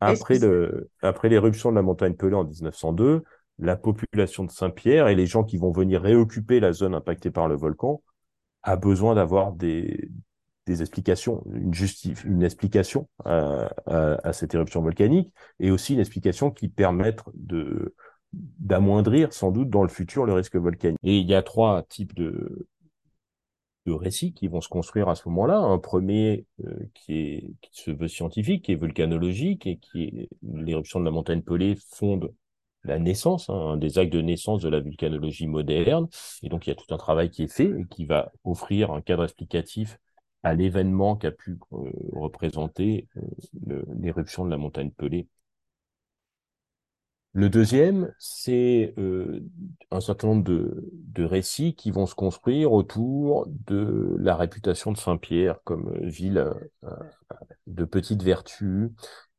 Après, le, après l'éruption de la montagne Pelée en 1902, la population de Saint-Pierre et les gens qui vont venir réoccuper la zone impactée par le volcan a besoin d'avoir des, des explications, une, une explication à, à, cette éruption volcanique et aussi une explication qui permette de, d'amoindrir sans doute dans le futur le risque volcanique. Et il y a trois types de, de récits qui vont se construire à ce moment-là. Un premier euh, qui, est, qui se veut scientifique, qui est volcanologique et qui est l'éruption de la montagne Pelée fonde la naissance, hein, un des actes de naissance de la volcanologie moderne. Et donc il y a tout un travail qui est fait et qui va offrir un cadre explicatif à l'événement qu'a pu euh, représenter euh, l'éruption de la montagne Pelée le deuxième, c'est euh, un certain nombre de, récits qui vont se construire autour de la réputation de Saint-Pierre comme ville euh, de petite vertu,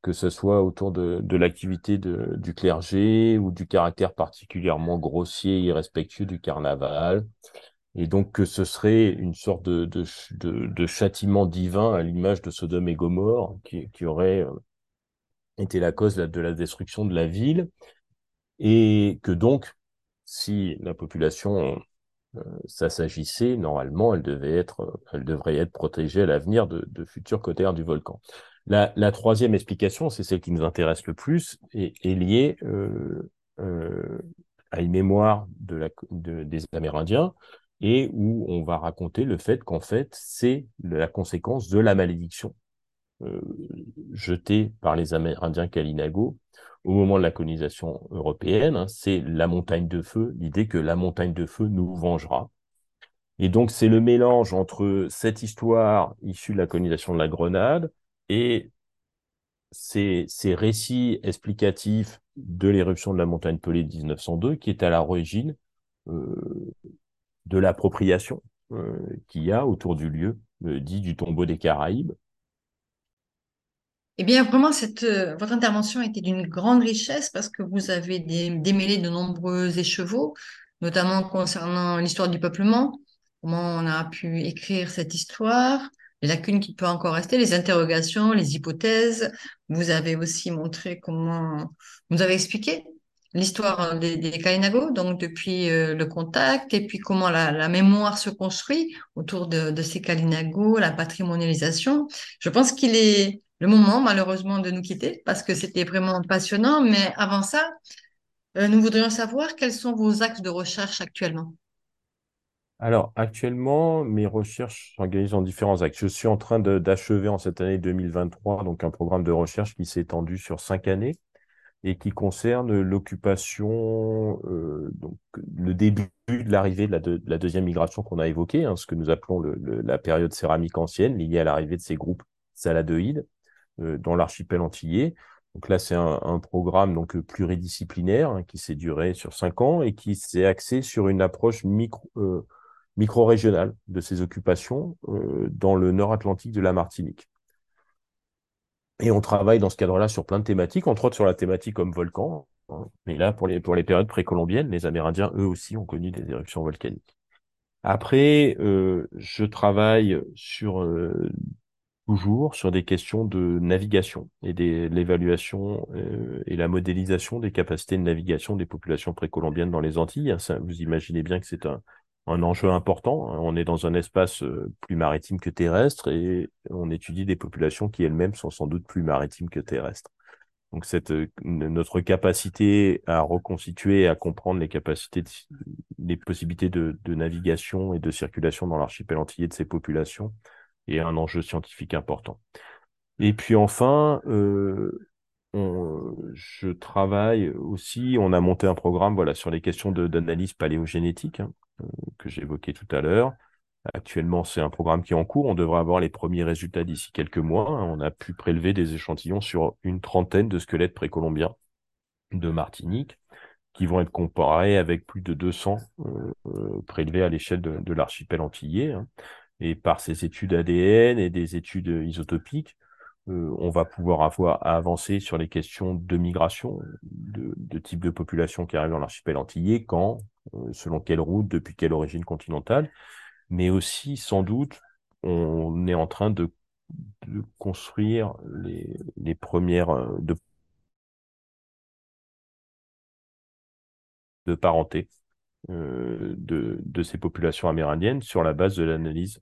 que ce soit autour de, de l'activité du clergé ou du caractère particulièrement grossier et irrespectueux du carnaval. Et donc que ce serait une sorte de, de, de châtiment divin à l'image de Sodome et Gomorre qui, qui aurait euh, était la cause de la destruction de la ville, et que donc, si la population euh, ça s'agissait, normalement, elle devait être, elle devrait être protégée à l'avenir de, de futurs cotères du volcan. La, troisième explication, c'est celle qui nous intéresse le plus, et est liée euh, euh, à une mémoire des Amérindiens et où on va raconter le fait qu'en fait, c'est la conséquence de la malédiction euh, jetée par les Amérindiens Kalinago au moment de la colonisation européenne. Hein. c'est la montagne de feu, l'idée que la montagne de feu nous vengera. Et donc, c'est le mélange entre cette histoire issue de la colonisation de la Grenade et ces, récits explicatifs de l'éruption de la montagne pelée de 1902 qui est à l'origine euh, de l'appropriation euh, qu'il y a autour du lieu euh, dit du tombeau des Caraïbes.
Eh bien, vraiment, cette, votre intervention a été d'une grande richesse parce que vous avez démêlé de nombreux écheveaux, notamment concernant l'histoire du peuplement, comment on a pu écrire cette histoire, les lacunes qui peuvent encore rester, les interrogations, les hypothèses. Vous avez aussi montré comment, vous avez expliqué l'histoire des, des donc depuis euh, le contact, et puis comment la, mémoire se construit autour de, ces Kalinago, la patrimonialisation. Je pense qu'il est le moment, malheureusement, de nous quitter, parce que c'était vraiment passionnant, mais avant ça, euh, nous voudrions savoir quels sont vos axes de recherche actuellement.
Alors, actuellement, mes recherches s'organisent en différents axes. Je suis en train d'achever en cette année 2023 donc un programme de recherche qui s'est étendu sur cinq années et qui concerne l'occupation, euh, donc le début de l'arrivée de, la deuxième migration qu'on a évoquée, hein, ce que nous appelons la période céramique ancienne, liée à l'arrivée de ces groupes saladoïdes dans l'archipel antillais. Donc là, c'est un, programme donc pluridisciplinaire hein, qui s'est duré sur cinq ans et qui s'est axé sur une approche euh, micro-régionale de ces occupations dans le nord Atlantique de la Martinique. Et on travaille dans ce cadre-là sur plein de thématiques, entre autres sur la thématique comme volcan. Hein. Mais là, pour les, pour les périodes précolombiennes, les Amérindiens, eux aussi, ont connu des éruptions volcaniques. Après, euh, je travaille sur euh, toujours sur des questions de navigation et de l'évaluation euh, et la modélisation des capacités de navigation des populations précolombiennes dans les Antilles. Ça, vous imaginez bien que c'est un, un enjeu important. On est dans un espace euh, plus maritime que terrestre et on étudie des populations qui elles-mêmes sont sans doute plus maritimes que terrestres. Donc cette euh, notre capacité à reconstituer, à comprendre les capacités, les possibilités de, navigation et de circulation dans l'archipel antillais de ces populations est un enjeu scientifique important. Et puis enfin, euh, je travaille aussi, on a monté un programme voilà, sur les questions d'analyse paléogénétique. Hein. Euh, que j'évoquais tout à l'heure. Actuellement, c'est un programme qui est en cours. On devrait avoir les premiers résultats d'ici quelques mois. On a pu prélever des échantillons sur une trentaine de squelettes précolombiens de Martinique qui vont être comparés avec plus de 200 euh, euh, prélevés à l'échelle de, l'archipel antillais. Hein. Et par ces études ADN et des études isotopiques, on va pouvoir avoir à avancer sur les questions de migration, de, type de population qui arrive dans l'archipel antillais, quand, euh, selon quelle route, depuis quelle origine continentale, mais aussi sans doute on est en train de, construire les, premières euh, de parenté euh, de, ces populations amérindiennes sur la base de l'analyse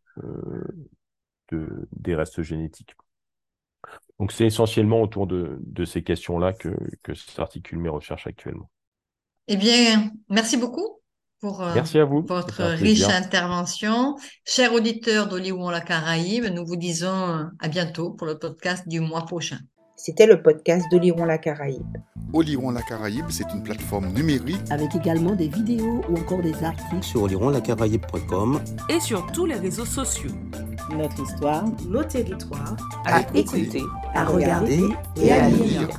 de, des restes génétiques. Donc c'est essentiellement autour de, ces questions-là que, que s'articulent mes recherches actuellement.
Eh bien, merci beaucoup pour
euh, merci à vous.
votre riche intervention. Chers auditeurs d'Hollywood la Caraïbe, nous vous disons à bientôt pour le podcast du mois prochain.
C'était le podcast d'Oliron la Caraïbe.
Oliron la Caraïbe, c'est une plateforme numérique
avec également des vidéos ou encore des articles
sur olironlacaraïbe.com
et sur tous les réseaux sociaux.
Notre histoire,
nos territoires,
à, écouter, à regarder et à lire.